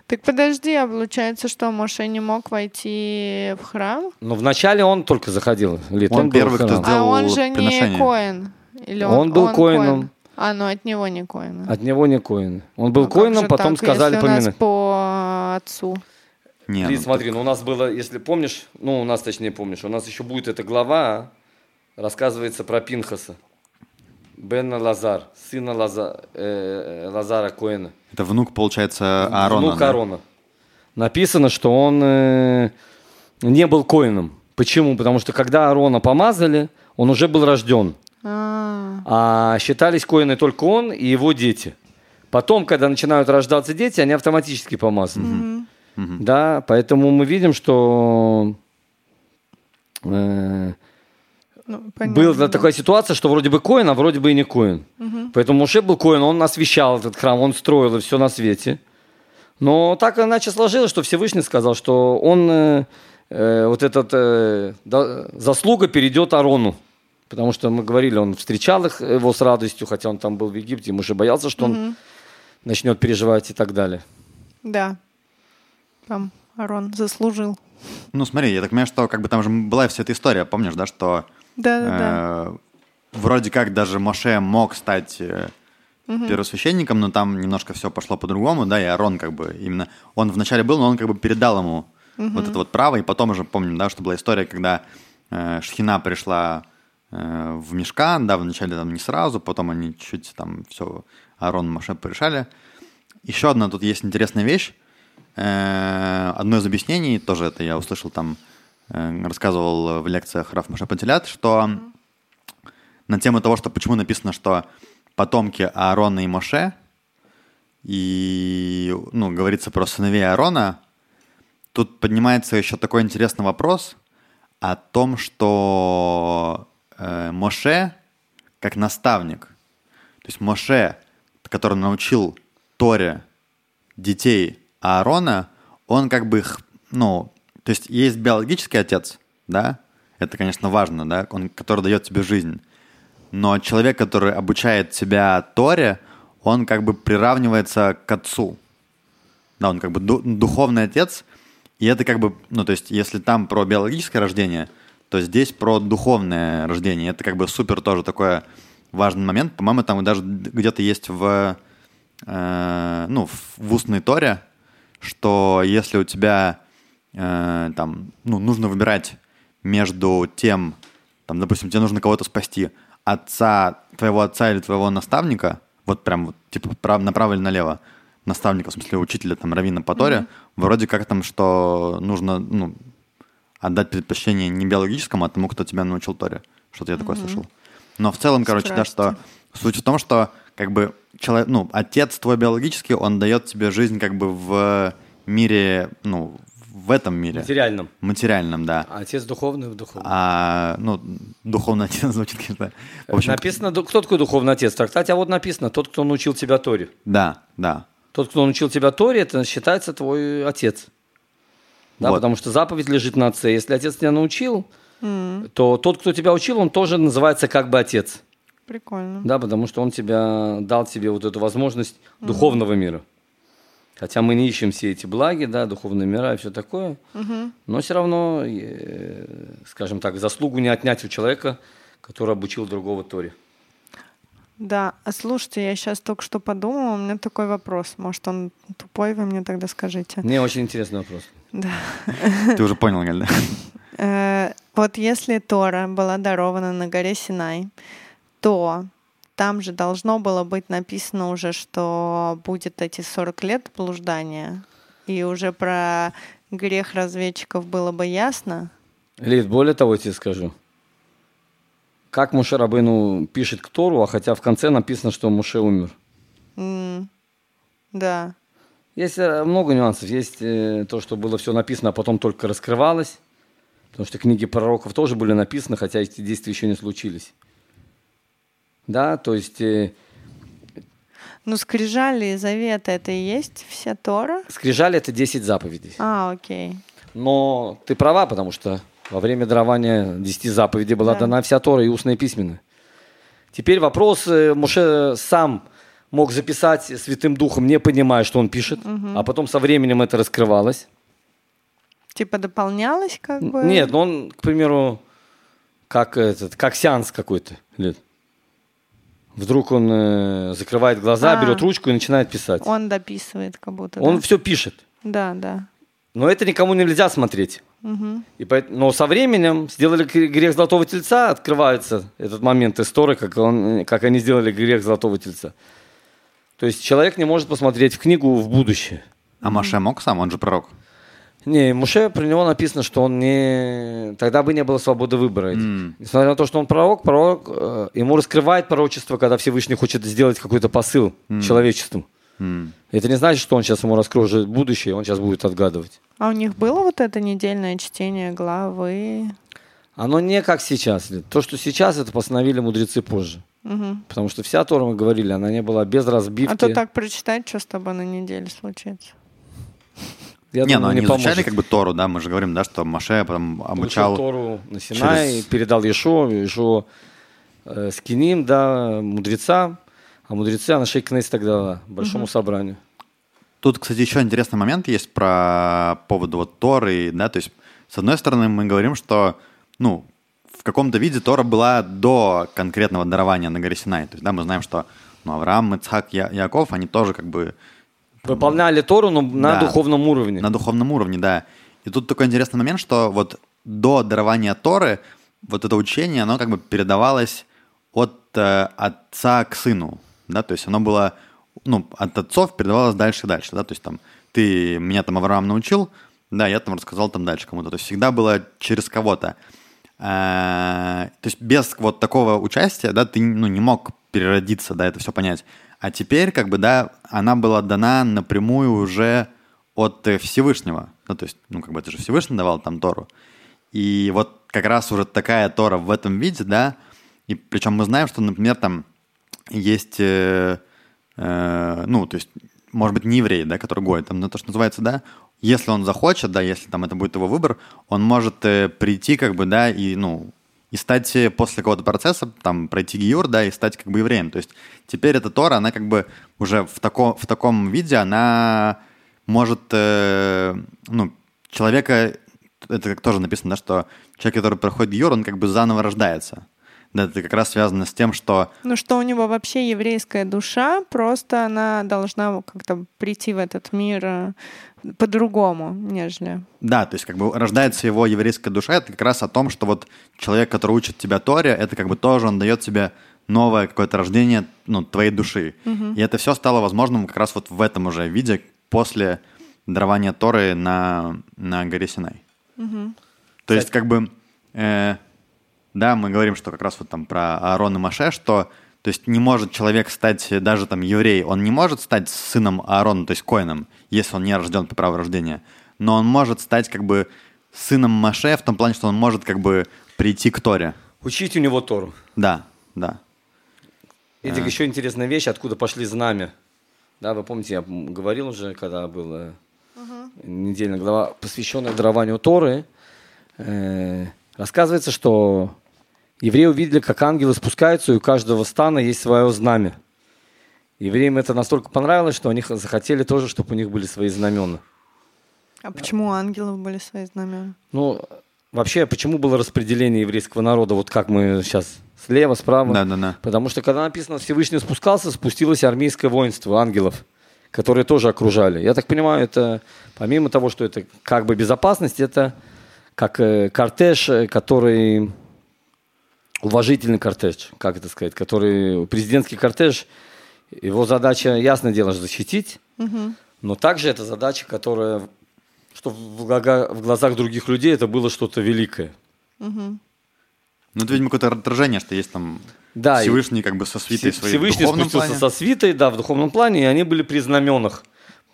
Так подожди, а получается, что Моше не мог войти в храм? Но вначале он только заходил. Лет, Он первый, кто сделал а он же не коин. Или Он был коином. А, ну от него не коин. От него не коин. Он был Ну, как коином, потом так, сказали если у нас поминать. по отцу. Не, Лиз, ну, смотри, ну у нас было, если помнишь, ну у нас точнее помнишь, у нас еще будет эта глава, рассказывается про Пинхаса. Бена Лазар, сына Лаза, э, Лазара Коэна. Это внук, получается, Аарона. Внук да? Аарона. Написано, что он э, не был коином. Почему? Потому что когда Аарона помазали, он уже был рожден. А, А считались коины только он и его дети. Потом, когда начинают рождаться дети, они автоматически помазаны. Да, поэтому мы видим, что э, ну, понятно, была да. такая ситуация, что вроде бы коин, а вроде бы и не коин. Поэтому Муше был коин, он освещал этот храм, он строил и все на свете. Но так иначе сложилось, что Всевышний сказал, что он э, э, вот этот э, да, заслуга перейдет Арону. Потому что мы говорили, он встречал их, его с радостью, хотя он там был в Египте, ему же боялся, что он начнет переживать и так далее. Да. Там Арон заслужил. Ну, смотри, я так понимаю, что как бы там же была вся эта история, помнишь, да, что Да-да-да. э, вроде как даже Моше мог стать э, первосвященником, но там немножко все пошло по-другому, да, и Арон как бы именно, он вначале был, но он как бы передал ему вот это вот право, и потом уже помним, да, что была история, когда э, Шхина пришла э, в Мешкан, да, вначале там не сразу, потом они чуть там все, Арон и Моше порешали. Еще одна тут есть интересная вещь, Э, одно из объяснений, тоже это я услышал там, рассказывал в лекциях Раф Маша что на тему того, что почему написано, что потомки Аарона и Моше, и, ну, говорится про сыновей Аарона, тут поднимается еще такой интересный вопрос о том, что э, Моше как наставник, то есть Моше, который научил Торе детей Аарона, он как бы их, ну, то есть есть биологический отец, да, это, конечно, важно, да, он, который дает тебе жизнь. Но человек, который обучает тебя Торе, он как бы приравнивается к отцу. Да, он как бы ду- духовный отец, и это как бы, ну, то есть, если там про биологическое рождение, то здесь про духовное рождение. Это как бы супер тоже такой важный момент. По-моему, там даже где-то есть в, э, ну, в устной Торе, что если у тебя э, там, ну, нужно выбирать между тем, там, допустим, тебе нужно кого-то спасти, отца, твоего отца или твоего наставника, вот прям вот, типа прав, направо или налево, наставника, в смысле учителя, там, равина по Торе, вроде как там, что нужно, ну, отдать предпочтение не биологическому, а тому, кто тебя научил Торе. Что-то я такое слышал. Но в целом, короче, да, что суть в том, что как бы человек, ну, отец твой биологический, он дает тебе жизнь как бы в мире, ну, в этом мире. Материальном. Материальном, да. А отец духовный в духовном. А, ну, духовный отец звучит, конечно. В общем, написано, кто такой духовный отец? В трактате, а вот написано, тот, кто научил тебя Торе. да, да. Тот, кто научил тебя Торе, это считается твой отец. Да, Вот. потому что заповедь лежит на отце. Если отец тебя научил, то тот, кто тебя учил, он тоже называется как бы отец. Прикольно. Да, потому что он тебя дал тебе вот эту возможность духовного мира. Хотя мы не ищем все эти благи, да, духовные мира и все такое, но все равно, э, скажем так, заслугу не отнять у человека, который обучил другого Торе. Да, а слушайте, я сейчас только что подумала, у меня такой вопрос. Может, он тупой, вы мне тогда скажите. Мне очень интересный вопрос. Да. Ты уже понял, Галь, да? Э, Вот если Тора была дарована на горе Синай, то там же должно было быть написано уже, что будет эти 40 лет блуждания. И уже про грех разведчиков было бы ясно. Лид, более того, я тебе скажу. Как Муше Рабыну пишет к Тору, а хотя в конце написано, что Муше умер. М, Да. Есть э, много нюансов. Есть э, то, что было все написано, а потом только раскрывалось. Потому что книги пророков тоже были написаны, хотя эти действия еще не случились. Да, то есть... Э, ну, скрижали и заветы это и есть вся Тора? Скрижали это 10 заповедей. А, окей. Но ты права, потому что во время дарования 10 заповедей была да. дана вся Тора и устная и письменная. Теперь вопрос, э, Муше сам мог записать Святым Духом, не понимая, что он пишет, угу. а потом со временем это раскрывалось. Типа дополнялось как бы? Нет, ну он, к примеру, как этот, как сеанс какой-то. Лет. Вдруг он э, закрывает глаза, а, берет ручку и начинает писать. Он дописывает как будто. Он да? все пишет. Да, да. Но это никому нельзя смотреть. Угу. И поэтому, но со временем сделали грех Золотого Тельца, открывается этот момент истории, как, он, как они сделали грех Золотого Тельца. То есть человек не может посмотреть в книгу в будущее. А Маше мог сам, он же пророк. Не, Муше про него написано, что он не... Тогда бы не было свободы выбора. Mm. Несмотря на то, что он пророк, пророк э, ему раскрывает пророчество, когда Всевышний хочет сделать какой-то посыл mm. человечеству. Mm. Это не значит, что он сейчас ему раскроет будущее, он сейчас будет отгадывать. А у них было вот это недельное чтение главы? Оно не как сейчас. То, что сейчас, это постановили мудрецы позже. Угу. Потому что вся Тора, мы говорили, она не была без разбивки. А то так прочитать, что с тобой на неделе случится. Я не, думаю, ну они не изучали как бы Тору, да, мы же говорим, да, что Маше потом обучал... Получил Тору на Синай, через... передал Ешо, Ешо э, Скиним, да, мудреца, а мудрецы Анашей Кнейс тогда большому угу. собранию. Тут, кстати, еще интересный момент есть про поводу вот Торы, да, то есть с одной стороны мы говорим, что, ну, в каком-то виде Тора была до конкретного дарования на горе Синай, то есть, да, мы знаем, что ну, Авраам, Ицхак, Я, Яков, они тоже как бы Выполняли Тору, но на да, духовном уровне. На духовном уровне, да. И тут такой интересный момент, что вот до дарования Торы вот это учение, оно как бы передавалось от э, отца к сыну, да, то есть оно было, ну, от отцов передавалось дальше и дальше, да, то есть там ты меня там Авраам научил, да, я там рассказал там дальше кому-то, то есть всегда было через кого-то. Э, то есть без вот такого участия, да, ты ну, не мог переродиться, да, это все понять. А теперь, как бы, да, она была дана напрямую уже от э, Всевышнего. Ну, то есть, ну, как бы это же Всевышний давал там Тору. И вот как раз уже такая Тора в этом виде, да, и причем мы знаем, что, например, там есть, э, э, ну, то есть, может быть, не еврей, да, который гоет, там, ну, то, что называется, да, если он захочет, да, если там это будет его выбор, он может э, прийти, как бы, да, и, ну, и стать э, после какого-то процесса, там, пройти гиюр, да, и стать как бы евреем. То есть теперь эта Тора, она как бы уже в, тако, в таком виде, она может, э, ну, человека, это как тоже написано, да, что человек, который проходит гиюр, он как бы заново рождается. Да, это как раз связано с тем, что... Ну, что у него вообще еврейская душа, просто она должна как-то прийти в этот мир э, по-другому, нежели... Да, то есть как бы рождается его еврейская душа, это как раз о том, что вот человек, который учит тебя Торе, это как бы тоже он дает тебе новое какое-то рождение ну, твоей души. Угу. И это все стало возможным как раз вот в этом уже виде после дарования Торы на, на горе Синай. Угу. То есть как бы, э, да, мы говорим, что как раз вот там про Аарон и Маше, что то есть не может человек стать, даже там еврей, он не может стать сыном Аарона, то есть коином, если он не рожден по праву рождения. Но он может стать как бы сыном Маше в том плане, что он может как бы прийти к Торе. Учить у него Тору. Да, да. Эдик, а. еще интересная вещь, откуда пошли знамя. Да, вы помните, я говорил уже, когда была угу. недельная глава, посвященная дарованию Торы. Э, рассказывается, что Евреи увидели, как ангелы спускаются, и у каждого стана есть свое знамя. Евреям это настолько понравилось, что они захотели тоже, чтобы у них были свои знамена. А почему у ангелов были свои знамена? Ну, вообще, почему было распределение еврейского народа, вот как мы сейчас слева, справа? Да, да, да. Потому что, когда написано «Всевышний спускался», спустилось армейское воинство ангелов, которые тоже окружали. Я так понимаю, это, помимо того, что это как бы безопасность, это как э, кортеж, э, который уважительный кортеж, как это сказать, который президентский кортеж, его задача, ясное дело, защитить, угу. но также это задача, которая, что в, в глазах других людей это было что-то великое. Угу. Ну, это, видимо, какое-то отражение, что есть там да, Всевышний как бы со свитой своей Всевышний спустился плане. со свитой, да, в духовном плане, и они были при знаменах.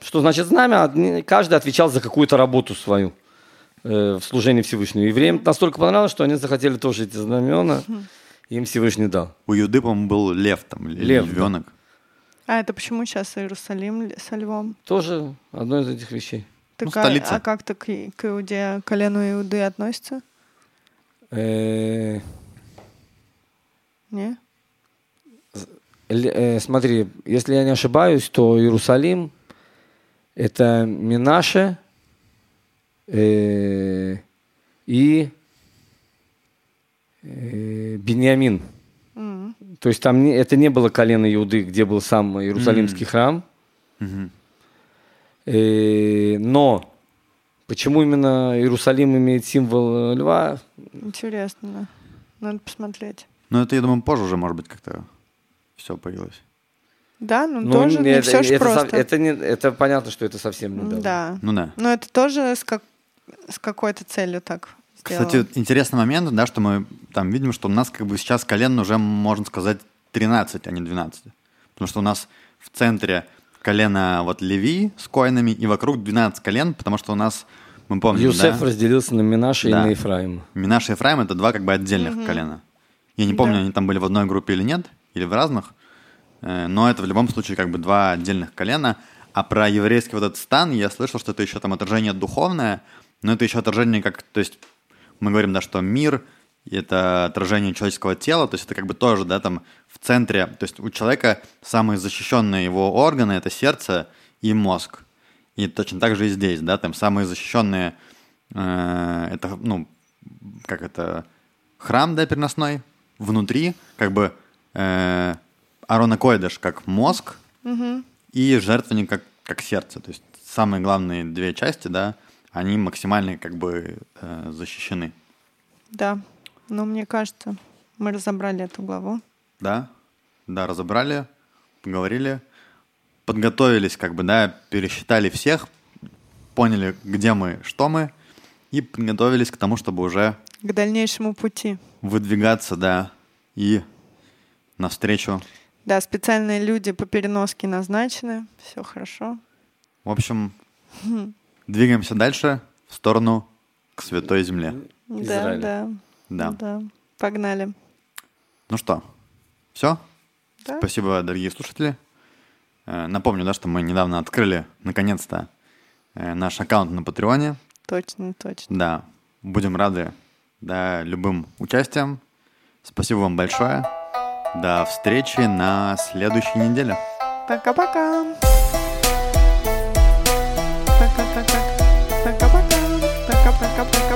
Что значит знамя? Каждый отвечал за какую-то работу свою э, в служении Всевышнему. Евреям настолько понравилось, что они захотели тоже эти знамена, и им Всевышний дал. У Юды, по-моему, был лев там, или Лев, да. А это почему сейчас Иерусалим со львом? Тоже одно из этих вещей. Так, Ну, а- столица. А, как-то к, и- к Иуде, к колену Иуды относится? Э, Не? Л- э, смотри, если я не ошибаюсь, то Иерусалим это Минаше э, и э, Бениамин. То есть там не- это не было колено Иуды, где был сам Иерусалимский храм. Мгм. Э, но почему именно Иерусалим имеет символ э, льва? Интересно, да. Надо посмотреть. Ну, это, я думаю, позже уже, может быть, как-то все появилось. Да, ну, тоже не это, все ж это, просто. это, не, это понятно, что это совсем недавно. Да. Ну да. Но это тоже с, как... с какой-то целью так сделано. Кстати, интересный момент, да, что мы там видим, что у нас как бы сейчас колен уже, можно сказать, 13, а не 12. Потому что у нас в центре колено вот Леви с коинами и вокруг 12 колен, потому что у нас, мы помним, Юсеф да, разделился на Минаше Да. и на Ефраима. Минаш и Ефраим — это два как бы отдельных колена. Я не помню, Да. они там были в одной группе или нет, или в разных, э, но это в любом случае как бы два отдельных колена. А про еврейский вот этот стан я слышал, что это еще там отражение духовное, но это еще отражение как, то есть мы говорим, да, что мир — это отражение человеческого тела, то есть это как бы тоже, да, там в центре, то есть у человека самые защищенные его органы — это сердце и мозг. И точно так же и здесь, да, там самые защищенные, э, это, ну, как это, храм, да, переносной, внутри, как бы э, Арона Койдыш как мозг и жертвенник как, как сердце. То есть самые главные две части, да, они максимально как бы э, защищены. Да. Но мне кажется, мы разобрали эту главу. Да, да, разобрали, поговорили, подготовились, как бы, да, пересчитали всех, поняли, где мы, что мы, и подготовились к тому, чтобы уже К дальнейшему пути. выдвигаться, да, и навстречу. Да, специальные люди по переноске назначены. Все хорошо. В общем, двигаемся дальше в сторону к Святой Земле. Израиля. Да, да. Да. Погнали. Ну что, все? Да. Спасибо, дорогие слушатели. Э, Напомню, да, что мы недавно открыли, наконец-то, э, наш аккаунт на Патреоне. Точно, точно. Да, будем рады да, любым участием. Спасибо вам большое. До встречи на следующей неделе. Пока-пока.